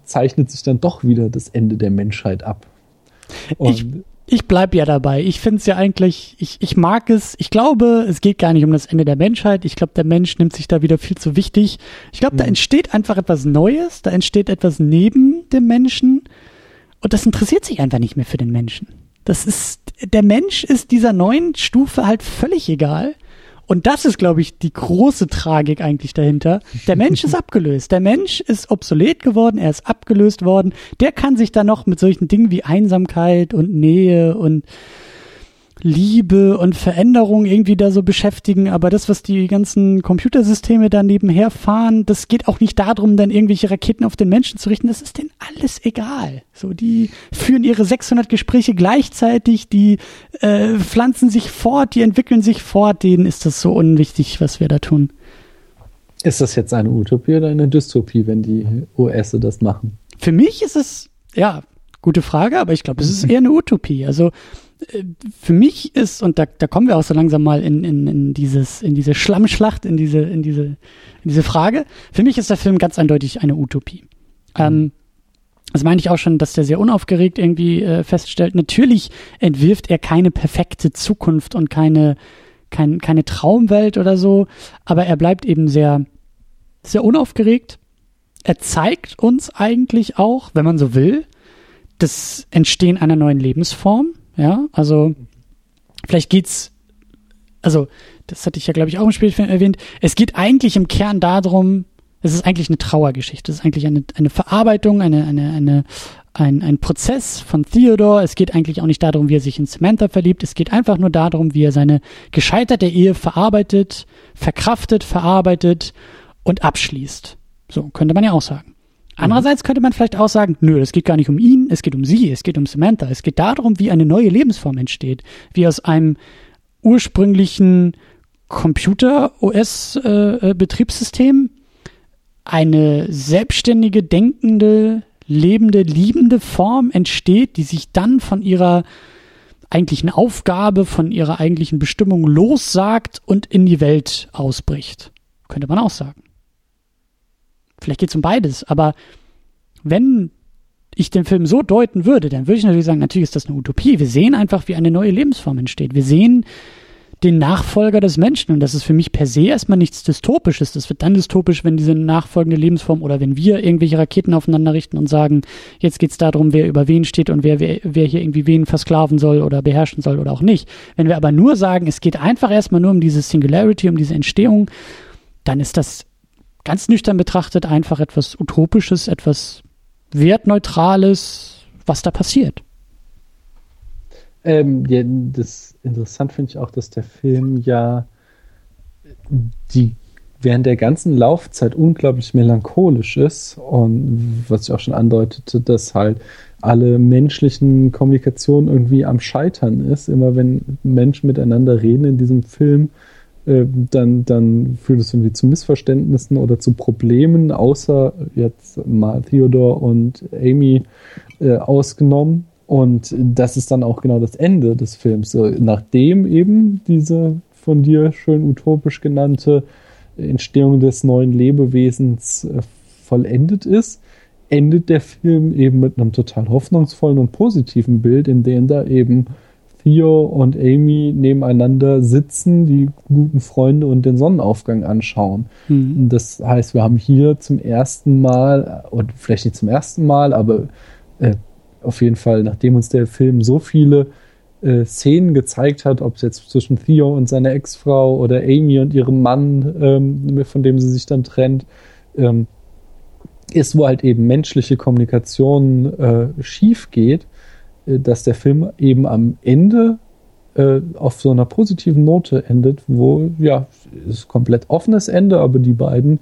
zeichnet sich dann doch wieder das Ende der Menschheit ab. Und ich ich bleib ja dabei. Ich finde es ja eigentlich, ich, ich mag es. Ich glaube, es geht gar nicht um das Ende der Menschheit. Ich glaube, der Mensch nimmt sich da wieder viel zu wichtig. Ich glaube, mhm. da entsteht einfach etwas Neues, da entsteht etwas neben dem Menschen und das interessiert sich einfach nicht mehr für den Menschen. Das ist, der Mensch ist dieser neuen Stufe halt völlig egal. Und das ist, glaube ich, die große Tragik eigentlich dahinter. Der Mensch ist abgelöst. Der Mensch ist obsolet geworden, er ist abgelöst worden. Der kann sich dann noch mit solchen Dingen wie Einsamkeit und Nähe und Liebe und Veränderung irgendwie da so beschäftigen, aber das, was die ganzen Computersysteme da nebenher fahren, das geht auch nicht darum, dann irgendwelche Raketen auf den Menschen zu richten, das ist denen alles egal. So, die führen ihre 600 Gespräche gleichzeitig, die äh, pflanzen sich fort, die entwickeln sich fort, denen ist das so unwichtig, was wir da tun. Ist das jetzt eine Utopie oder eine Dystopie, wenn die OS das machen? Für mich ist es, ja, gute Frage, aber ich glaube, es ist eher eine Utopie. Also für mich ist, und da, da kommen wir auch so langsam mal in, in, in dieses, in diese Schlammschlacht, in diese, in diese, in diese Frage. Für mich ist der Film ganz eindeutig eine Utopie. Mhm. Ähm, das meine ich auch schon, dass der sehr unaufgeregt irgendwie äh, feststellt. Natürlich entwirft er keine perfekte Zukunft und keine, kein, keine Traumwelt oder so, aber er bleibt eben sehr, sehr unaufgeregt. Er zeigt uns eigentlich auch, wenn man so will, das Entstehen einer neuen Lebensform ja, also vielleicht geht's, also das hatte ich ja, glaube ich, auch im Spielfilm erwähnt. Es geht eigentlich im Kern darum, es ist eigentlich eine Trauergeschichte. Es ist eigentlich eine, eine Verarbeitung, eine, eine, eine, ein, ein Prozess von Theodore. Es geht eigentlich auch nicht darum, wie er sich in Samantha verliebt. Es geht einfach nur darum, wie er seine gescheiterte Ehe verarbeitet, verkraftet, verarbeitet und abschließt. So könnte man ja auch sagen. Andererseits könnte man vielleicht auch sagen, nö, es geht gar nicht um ihn, es geht um sie, es geht um Samantha, es geht darum, wie eine neue Lebensform entsteht, wie aus einem ursprünglichen Computer-OS-Betriebssystem äh, eine selbstständige, denkende, lebende, liebende Form entsteht, die sich dann von ihrer eigentlichen Aufgabe, von ihrer eigentlichen Bestimmung lossagt und in die Welt ausbricht. Könnte man auch sagen. Vielleicht geht es um beides, aber wenn ich den Film so deuten würde, dann würde ich natürlich sagen, natürlich ist das eine Utopie. Wir sehen einfach, wie eine neue Lebensform entsteht. Wir sehen den Nachfolger des Menschen und das ist für mich per se erstmal nichts Dystopisches. Das wird dann dystopisch, wenn diese nachfolgende Lebensform oder wenn wir irgendwelche Raketen aufeinander richten und sagen, jetzt geht es darum, wer über wen steht und wer, wer, wer hier irgendwie wen versklaven soll oder beherrschen soll oder auch nicht. Wenn wir aber nur sagen, es geht einfach erstmal nur um diese Singularity, um diese Entstehung, dann ist das ganz nüchtern betrachtet einfach etwas Utopisches, etwas wertneutrales, was da passiert. Ähm, ja, das interessant finde ich auch, dass der Film ja die während der ganzen Laufzeit unglaublich melancholisch ist und was ich auch schon andeutete, dass halt alle menschlichen Kommunikationen irgendwie am Scheitern ist. Immer wenn Menschen miteinander reden in diesem Film, dann, dann führt es irgendwie zu Missverständnissen oder zu Problemen, außer jetzt mal Theodore und Amy äh, ausgenommen. Und das ist dann auch genau das Ende des Films. So, nachdem eben diese von dir schön utopisch genannte Entstehung des neuen Lebewesens äh, vollendet ist, endet der Film eben mit einem total hoffnungsvollen und positiven Bild, in dem da eben Theo und Amy nebeneinander sitzen, die guten Freunde und den Sonnenaufgang anschauen. Mhm. Das heißt, wir haben hier zum ersten Mal, und vielleicht nicht zum ersten Mal, aber äh, auf jeden Fall, nachdem uns der Film so viele äh, Szenen gezeigt hat, ob es jetzt zwischen Theo und seiner Ex-Frau oder Amy und ihrem Mann, ähm, von dem sie sich dann trennt, ähm, ist, wo halt eben menschliche Kommunikation äh, schief geht, dass der Film eben am Ende äh, auf so einer positiven Note endet, wo, ja, ist komplett offenes Ende, aber die beiden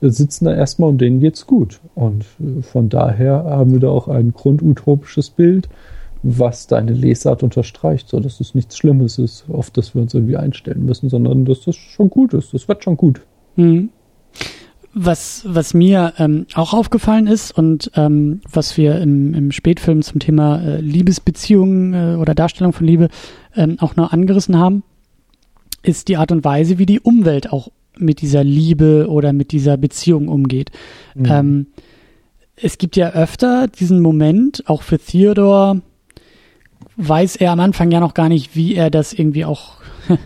sitzen da erstmal und denen geht's gut. Und äh, von daher haben wir da auch ein grundutopisches Bild, was deine Lesart unterstreicht, so dass es nichts Schlimmes ist, auf das wir uns irgendwie einstellen müssen, sondern dass das schon gut ist. Das wird schon gut. Mhm. Was, was mir ähm, auch aufgefallen ist und ähm, was wir im, im Spätfilm zum Thema äh, Liebesbeziehungen äh, oder Darstellung von Liebe ähm, auch noch angerissen haben, ist die Art und Weise, wie die Umwelt auch mit dieser Liebe oder mit dieser Beziehung umgeht. Mhm. Ähm, es gibt ja öfter diesen Moment, auch für Theodore, weiß er am Anfang ja noch gar nicht, wie er das irgendwie auch,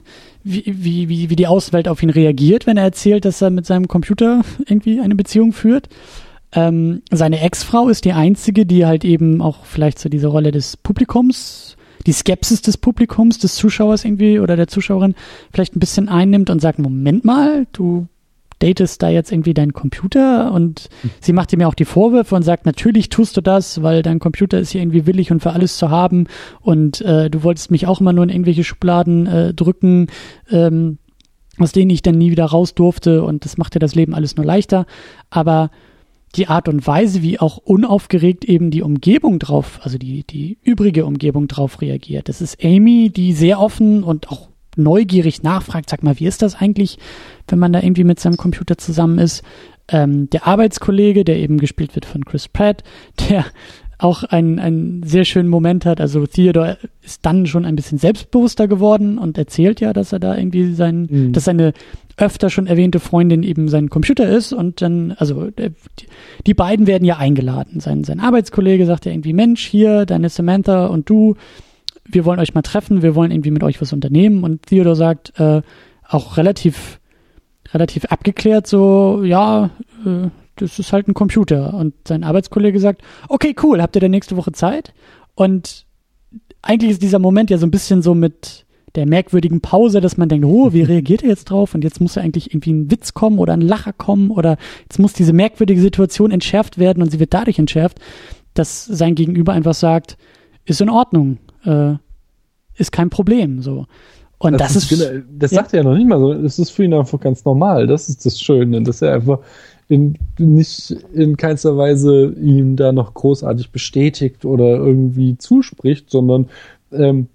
wie, wie, wie, wie die Außenwelt auf ihn reagiert, wenn er erzählt, dass er mit seinem Computer irgendwie eine Beziehung führt. Ähm, seine Ex-Frau ist die einzige, die halt eben auch vielleicht so diese Rolle des Publikums, die Skepsis des Publikums, des Zuschauers irgendwie oder der Zuschauerin vielleicht ein bisschen einnimmt und sagt, Moment mal, du datest da jetzt irgendwie deinen Computer und mhm. sie macht ihm ja auch die Vorwürfe und sagt, natürlich tust du das, weil dein Computer ist ja irgendwie willig und für alles zu haben und äh, du wolltest mich auch immer nur in irgendwelche Schubladen äh, drücken, ähm, aus denen ich dann nie wieder raus durfte und das macht ja das Leben alles nur leichter, aber die Art und Weise, wie auch unaufgeregt eben die Umgebung drauf, also die, die übrige Umgebung drauf reagiert. Das ist Amy, die sehr offen und auch neugierig nachfragt, sag mal, wie ist das eigentlich, wenn man da irgendwie mit seinem Computer zusammen ist? Ähm, der Arbeitskollege, der eben gespielt wird von Chris Pratt, der auch einen, einen sehr schönen Moment hat. Also Theodore ist dann schon ein bisschen selbstbewusster geworden und erzählt ja, dass er da irgendwie sein, mhm. dass seine öfter schon erwähnte Freundin eben sein Computer ist und dann, also die, die beiden werden ja eingeladen. Sein, sein Arbeitskollege sagt ja irgendwie, Mensch, hier, deine Samantha und du, wir wollen euch mal treffen, wir wollen irgendwie mit euch was unternehmen. Und Theodor sagt äh, auch relativ, relativ abgeklärt so, ja, äh, das ist halt ein Computer. Und sein Arbeitskollege sagt, okay, cool, habt ihr denn nächste Woche Zeit? Und eigentlich ist dieser Moment ja so ein bisschen so mit der merkwürdigen Pause, dass man denkt, oh, wie reagiert er jetzt drauf? Und jetzt muss ja eigentlich irgendwie ein Witz kommen oder ein Lacher kommen oder jetzt muss diese merkwürdige Situation entschärft werden und sie wird dadurch entschärft, dass sein Gegenüber einfach sagt, ist in Ordnung, äh, ist kein Problem. So. Und das, das ist. Genau, das ja. sagt er ja noch nicht mal so. Es ist für ihn einfach ganz normal. Das ist das Schöne, dass er einfach in, nicht in keinster Weise ihm da noch großartig bestätigt oder irgendwie zuspricht, sondern ähm,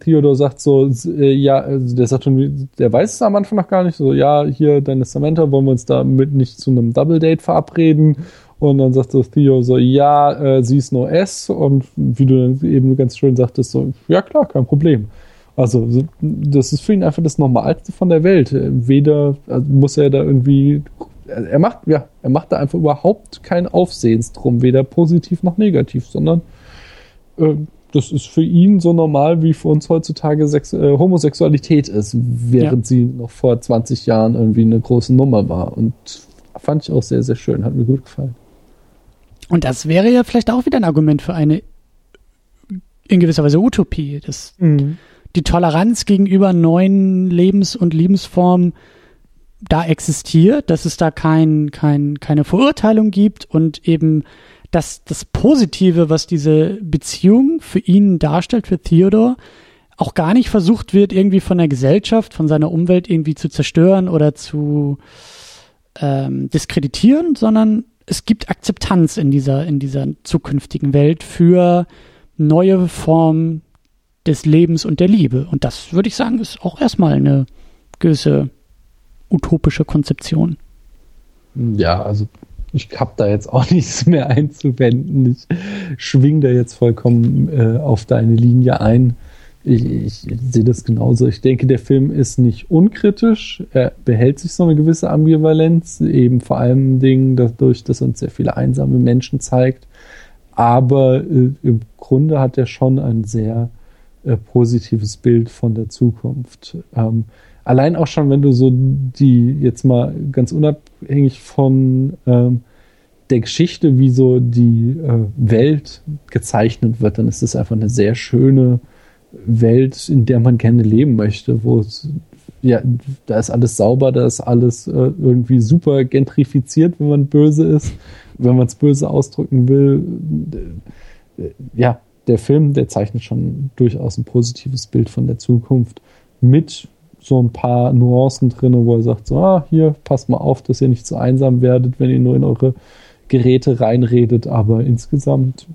Theodor sagt so, äh, ja, also der sagt schon, der weiß es am Anfang noch gar nicht, so, ja, hier, deine Samantha, wollen wir uns da mit nicht zu einem Double Date verabreden? Und dann sagt das Theo so, ja, äh, sie ist nur S. Und wie du dann eben ganz schön sagtest, so, ja klar, kein Problem. Also das ist für ihn einfach das Normalste von der Welt. Weder also muss er da irgendwie, er macht, ja, er macht da einfach überhaupt kein Aufsehens drum, weder positiv noch negativ, sondern äh, das ist für ihn so normal, wie für uns heutzutage Sex äh, Homosexualität ist, während ja. sie noch vor 20 Jahren irgendwie eine große Nummer war. Und fand ich auch sehr, sehr schön, hat mir gut gefallen. Und das wäre ja vielleicht auch wieder ein Argument für eine in gewisser Weise Utopie, dass mhm. die Toleranz gegenüber neuen Lebens- und Lebensformen da existiert, dass es da kein, kein, keine Verurteilung gibt und eben dass das Positive, was diese Beziehung für ihn darstellt, für Theodor, auch gar nicht versucht wird, irgendwie von der Gesellschaft, von seiner Umwelt irgendwie zu zerstören oder zu ähm, diskreditieren, sondern es gibt Akzeptanz in dieser, in dieser zukünftigen Welt für neue Formen des Lebens und der Liebe. Und das würde ich sagen, ist auch erstmal eine gewisse utopische Konzeption. Ja, also ich habe da jetzt auch nichts mehr einzuwenden. Ich schwing da jetzt vollkommen äh, auf deine Linie ein. Ich, ich, sehe das genauso. Ich denke, der Film ist nicht unkritisch. Er behält sich so eine gewisse Ambivalenz, eben vor allem Dingen dadurch, dass er uns sehr viele einsame Menschen zeigt. Aber äh, im Grunde hat er schon ein sehr äh, positives Bild von der Zukunft. Ähm, allein auch schon, wenn du so die jetzt mal ganz unabhängig von ähm, der Geschichte, wie so die äh, Welt gezeichnet wird, dann ist das einfach eine sehr schöne Welt, in der man gerne leben möchte, wo es, ja, da ist alles sauber, da ist alles äh, irgendwie super gentrifiziert, wenn man böse ist, wenn man es böse ausdrücken will. Äh, ja, der Film, der zeichnet schon durchaus ein positives Bild von der Zukunft mit so ein paar Nuancen drin, wo er sagt, so, ah, hier, passt mal auf, dass ihr nicht zu einsam werdet, wenn ihr nur in eure Geräte reinredet, aber insgesamt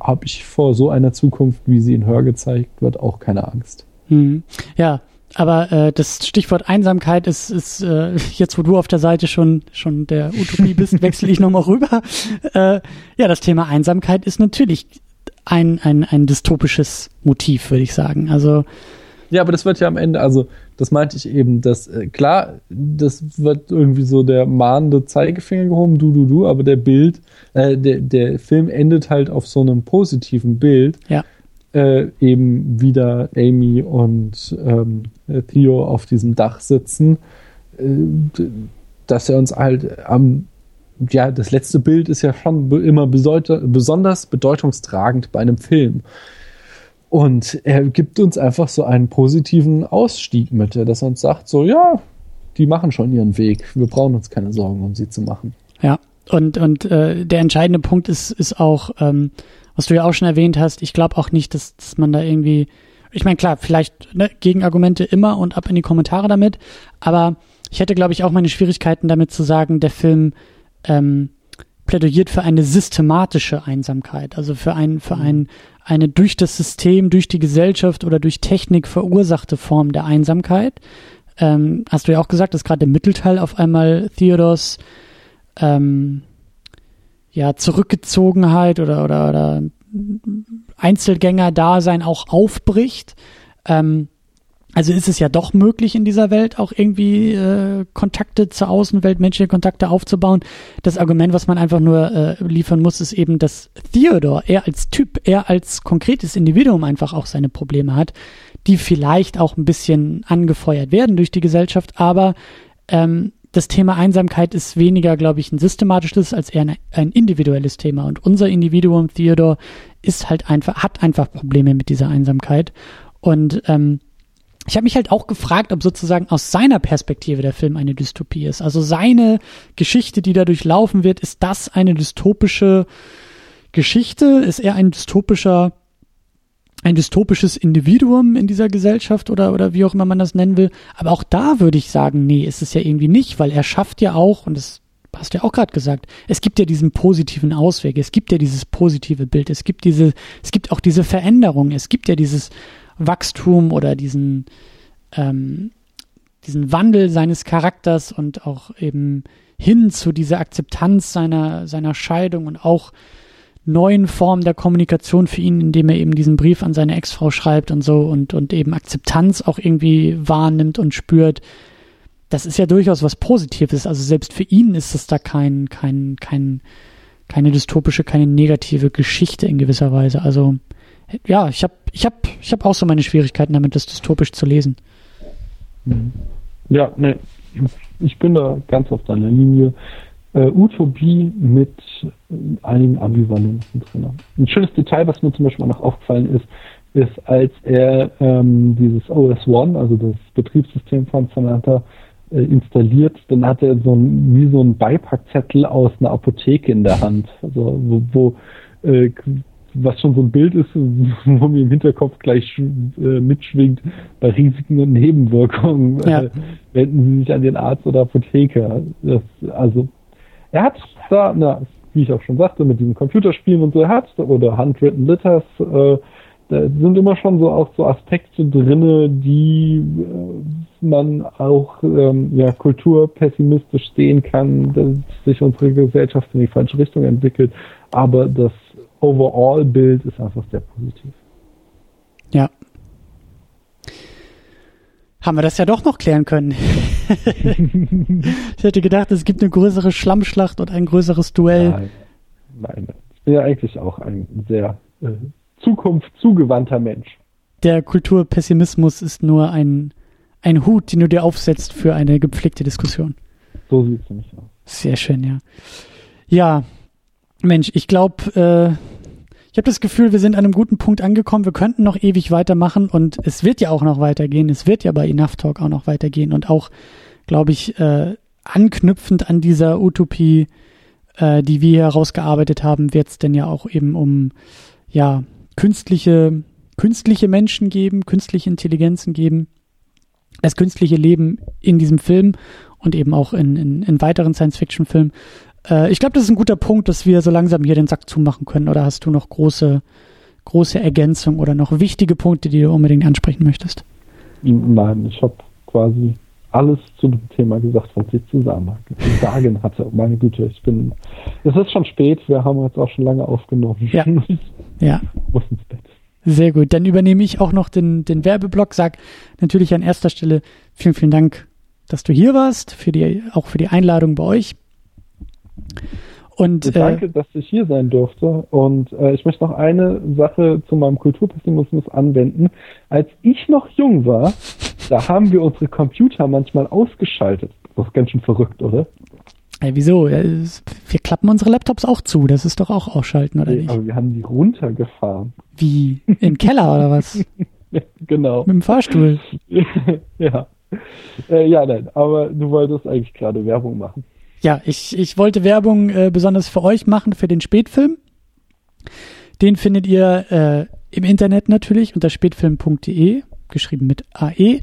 habe ich vor so einer Zukunft, wie sie in Hör gezeigt wird, auch keine Angst. Hm. Ja, aber äh, das Stichwort Einsamkeit ist, ist äh, jetzt, wo du auf der Seite schon schon der Utopie bist, wechsle ich nochmal rüber. Äh, ja, das Thema Einsamkeit ist natürlich ein, ein, ein dystopisches Motiv, würde ich sagen. Also ja, aber das wird ja am Ende, also das meinte ich eben, dass äh, klar, das wird irgendwie so der mahnende Zeigefinger gehoben, du, du, du, aber der Bild, äh, der, der Film endet halt auf so einem positiven Bild. Ja. Äh, eben wieder Amy und ähm, Theo auf diesem Dach sitzen, äh, dass er uns halt am ja, das letzte Bild ist ja schon immer besonders bedeutungstragend bei einem Film. Und er gibt uns einfach so einen positiven Ausstieg mit, dass er uns sagt, so ja, die machen schon ihren Weg. Wir brauchen uns keine Sorgen, um sie zu machen. Ja, und, und äh, der entscheidende Punkt ist, ist auch, ähm, was du ja auch schon erwähnt hast, ich glaube auch nicht, dass, dass man da irgendwie, ich meine, klar, vielleicht ne, Gegenargumente immer und ab in die Kommentare damit, aber ich hätte, glaube ich, auch meine Schwierigkeiten damit zu sagen, der Film ähm, plädiert für eine systematische Einsamkeit, also für ein, für ein, eine durch das System, durch die Gesellschaft oder durch Technik verursachte Form der Einsamkeit. Ähm, hast du ja auch gesagt, dass gerade im Mittelteil auf einmal Theodors ähm, ja, Zurückgezogenheit oder, oder, oder Einzelgänger-Dasein auch aufbricht. Ähm, also ist es ja doch möglich in dieser Welt auch irgendwie äh, Kontakte zur Außenwelt, menschliche Kontakte aufzubauen. Das Argument, was man einfach nur äh, liefern muss, ist eben, dass Theodor, er als Typ, er als konkretes Individuum einfach auch seine Probleme hat, die vielleicht auch ein bisschen angefeuert werden durch die Gesellschaft, aber ähm, das Thema Einsamkeit ist weniger, glaube ich, ein systematisches als eher ein, individuelles Thema. Und unser Individuum, Theodor, ist halt einfach, hat einfach Probleme mit dieser Einsamkeit. Und ähm, ich habe mich halt auch gefragt, ob sozusagen aus seiner Perspektive der Film eine Dystopie ist. Also seine Geschichte, die dadurch laufen wird, ist das eine dystopische Geschichte? Ist er ein dystopischer, ein dystopisches Individuum in dieser Gesellschaft oder, oder wie auch immer man das nennen will? Aber auch da würde ich sagen, nee, ist es ja irgendwie nicht, weil er schafft ja auch, und das hast du ja auch gerade gesagt, es gibt ja diesen positiven Ausweg, es gibt ja dieses positive Bild, es gibt diese, es gibt auch diese Veränderung, es gibt ja dieses Wachstum oder diesen, ähm, diesen Wandel seines Charakters und auch eben hin zu dieser Akzeptanz seiner, seiner Scheidung und auch neuen Formen der Kommunikation für ihn, indem er eben diesen Brief an seine Ex-Frau schreibt und so und, und eben Akzeptanz auch irgendwie wahrnimmt und spürt. Das ist ja durchaus was Positives. Also selbst für ihn ist es da kein, kein, kein, keine dystopische, keine negative Geschichte in gewisser Weise. Also ja, ich habe ich hab, ich hab auch so meine Schwierigkeiten damit, das dystopisch zu lesen. Mhm. Ja, ne, ich bin da ganz auf deiner Linie. Äh, Utopie mit einigen Ambivalenzen drin. Ein schönes Detail, was mir zum Beispiel auch noch aufgefallen ist, ist, als er ähm, dieses OS One, also das Betriebssystem von Samantha, äh, installiert, dann hat er so ein, wie so ein Beipackzettel aus einer Apotheke in der Hand, also wo, wo äh, was schon so ein Bild ist, wo mir im Hinterkopf gleich äh, mitschwingt, bei Risiken und Nebenwirkungen ja. äh, wenden Sie sich an den Arzt oder Apotheker. Das, also er hat da, na, wie ich auch schon sagte, mit diesen Computerspielen und so, er hat, oder Handwritten Letters, äh, da sind immer schon so auch so Aspekte drinne, die äh, man auch ähm, ja, kulturpessimistisch sehen kann, dass sich unsere Gesellschaft in die falsche Richtung entwickelt. Aber das Overall-Bild ist einfach sehr positiv. Ja. Haben wir das ja doch noch klären können. ich hätte gedacht, es gibt eine größere Schlammschlacht und ein größeres Duell. Nein, nein. Ich bin ja eigentlich auch ein sehr äh, zukunftszugewandter Mensch. Der Kulturpessimismus ist nur ein, ein Hut, den du dir aufsetzt für eine gepflegte Diskussion. So sieht es nämlich aus. Sehr schön, ja. Ja, Mensch, ich glaube, äh, ich habe das Gefühl, wir sind an einem guten Punkt angekommen. Wir könnten noch ewig weitermachen und es wird ja auch noch weitergehen. Es wird ja bei Enough Talk auch noch weitergehen und auch, glaube ich, äh, anknüpfend an dieser Utopie, äh, die wir herausgearbeitet haben, wird es denn ja auch eben um ja künstliche künstliche Menschen geben, künstliche Intelligenzen geben, das künstliche Leben in diesem Film und eben auch in, in, in weiteren Science-Fiction-Filmen. Äh, ich glaube, das ist ein guter Punkt, dass wir so langsam hier den Sack zumachen können. Oder hast du noch große, große Ergänzungen oder noch wichtige Punkte, die du unbedingt ansprechen möchtest? Nein, ich habe quasi alles zu dem Thema gesagt, was ich zu sagen hatte. Meine Güte, ich bin. Es ist schon spät, wir haben jetzt auch schon lange aufgenommen. Ja. ja. muss ins Bett. Sehr gut. Dann übernehme ich auch noch den, den Werbeblock. Sag natürlich an erster Stelle vielen, vielen Dank, dass du hier warst, für die, auch für die Einladung bei euch. Und, Danke, äh, dass ich hier sein durfte. Und äh, ich möchte noch eine Sache zu meinem Kulturpessimismus anwenden. Als ich noch jung war, da haben wir unsere Computer manchmal ausgeschaltet. Das ist ganz schön verrückt, oder? Ey, wieso? Wir klappen unsere Laptops auch zu. Das ist doch auch ausschalten, oder nee, nicht? Aber wir haben die runtergefahren. Wie? Im Keller oder was? genau. Mit dem Fahrstuhl. ja. Äh, ja, nein. Aber du wolltest eigentlich gerade Werbung machen. Ja, ich, ich wollte Werbung äh, besonders für euch machen, für den Spätfilm. Den findet ihr äh, im Internet natürlich unter spätfilm.de, geschrieben mit AE.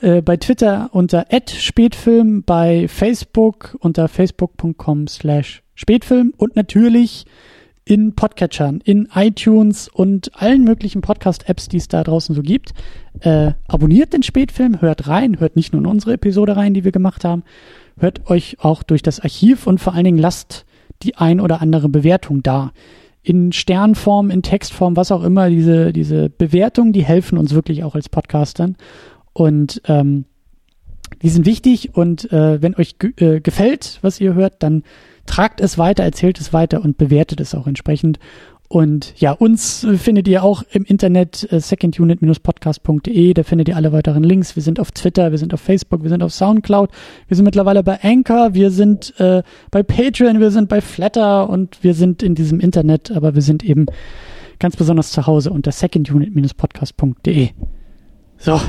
Äh, bei Twitter unter @spätfilm, bei Facebook unter facebook.com slash spätfilm und natürlich in Podcatchern, in iTunes und allen möglichen Podcast-Apps, die es da draußen so gibt. Äh, abonniert den Spätfilm, hört rein, hört nicht nur in unsere Episode rein, die wir gemacht haben, hört euch auch durch das Archiv und vor allen Dingen lasst die ein oder andere Bewertung da. In Sternform, in Textform, was auch immer, diese, diese Bewertungen, die helfen uns wirklich auch als Podcastern. Und ähm, die sind wichtig und äh, wenn euch äh, gefällt, was ihr hört, dann tragt es weiter, erzählt es weiter und bewertet es auch entsprechend. Und ja, uns findet ihr auch im Internet äh, secondunit-podcast.de. Da findet ihr alle weiteren Links. Wir sind auf Twitter, wir sind auf Facebook, wir sind auf Soundcloud, wir sind mittlerweile bei Anchor, wir sind äh, bei Patreon, wir sind bei Flatter und wir sind in diesem Internet, aber wir sind eben ganz besonders zu Hause unter secondunit-podcast.de. So.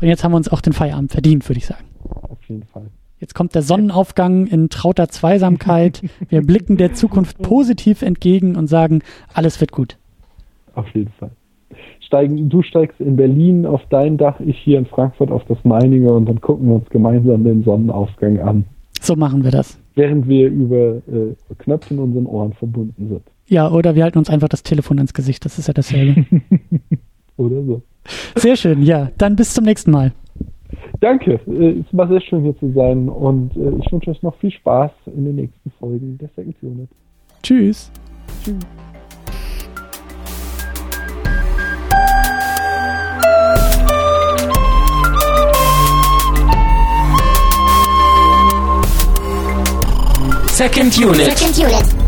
Und jetzt haben wir uns auch den Feierabend verdient, würde ich sagen. Auf jeden Fall. Jetzt kommt der Sonnenaufgang in trauter Zweisamkeit. Wir blicken der Zukunft positiv entgegen und sagen, alles wird gut. Auf jeden Fall. Steigen, du steigst in Berlin auf dein Dach, ich hier in Frankfurt auf das meinige und dann gucken wir uns gemeinsam den Sonnenaufgang an. So machen wir das. Während wir über äh, Knöpfe in unseren Ohren verbunden sind. Ja, oder wir halten uns einfach das Telefon ans Gesicht, das ist ja dasselbe. oder so. Sehr schön, ja. Dann bis zum nächsten Mal. Danke, äh, es war sehr schön hier zu sein und äh, ich wünsche euch noch viel Spaß in den nächsten Folgen der Second Unit. Tschüss. Tschüss. Second Unit. Second Unit.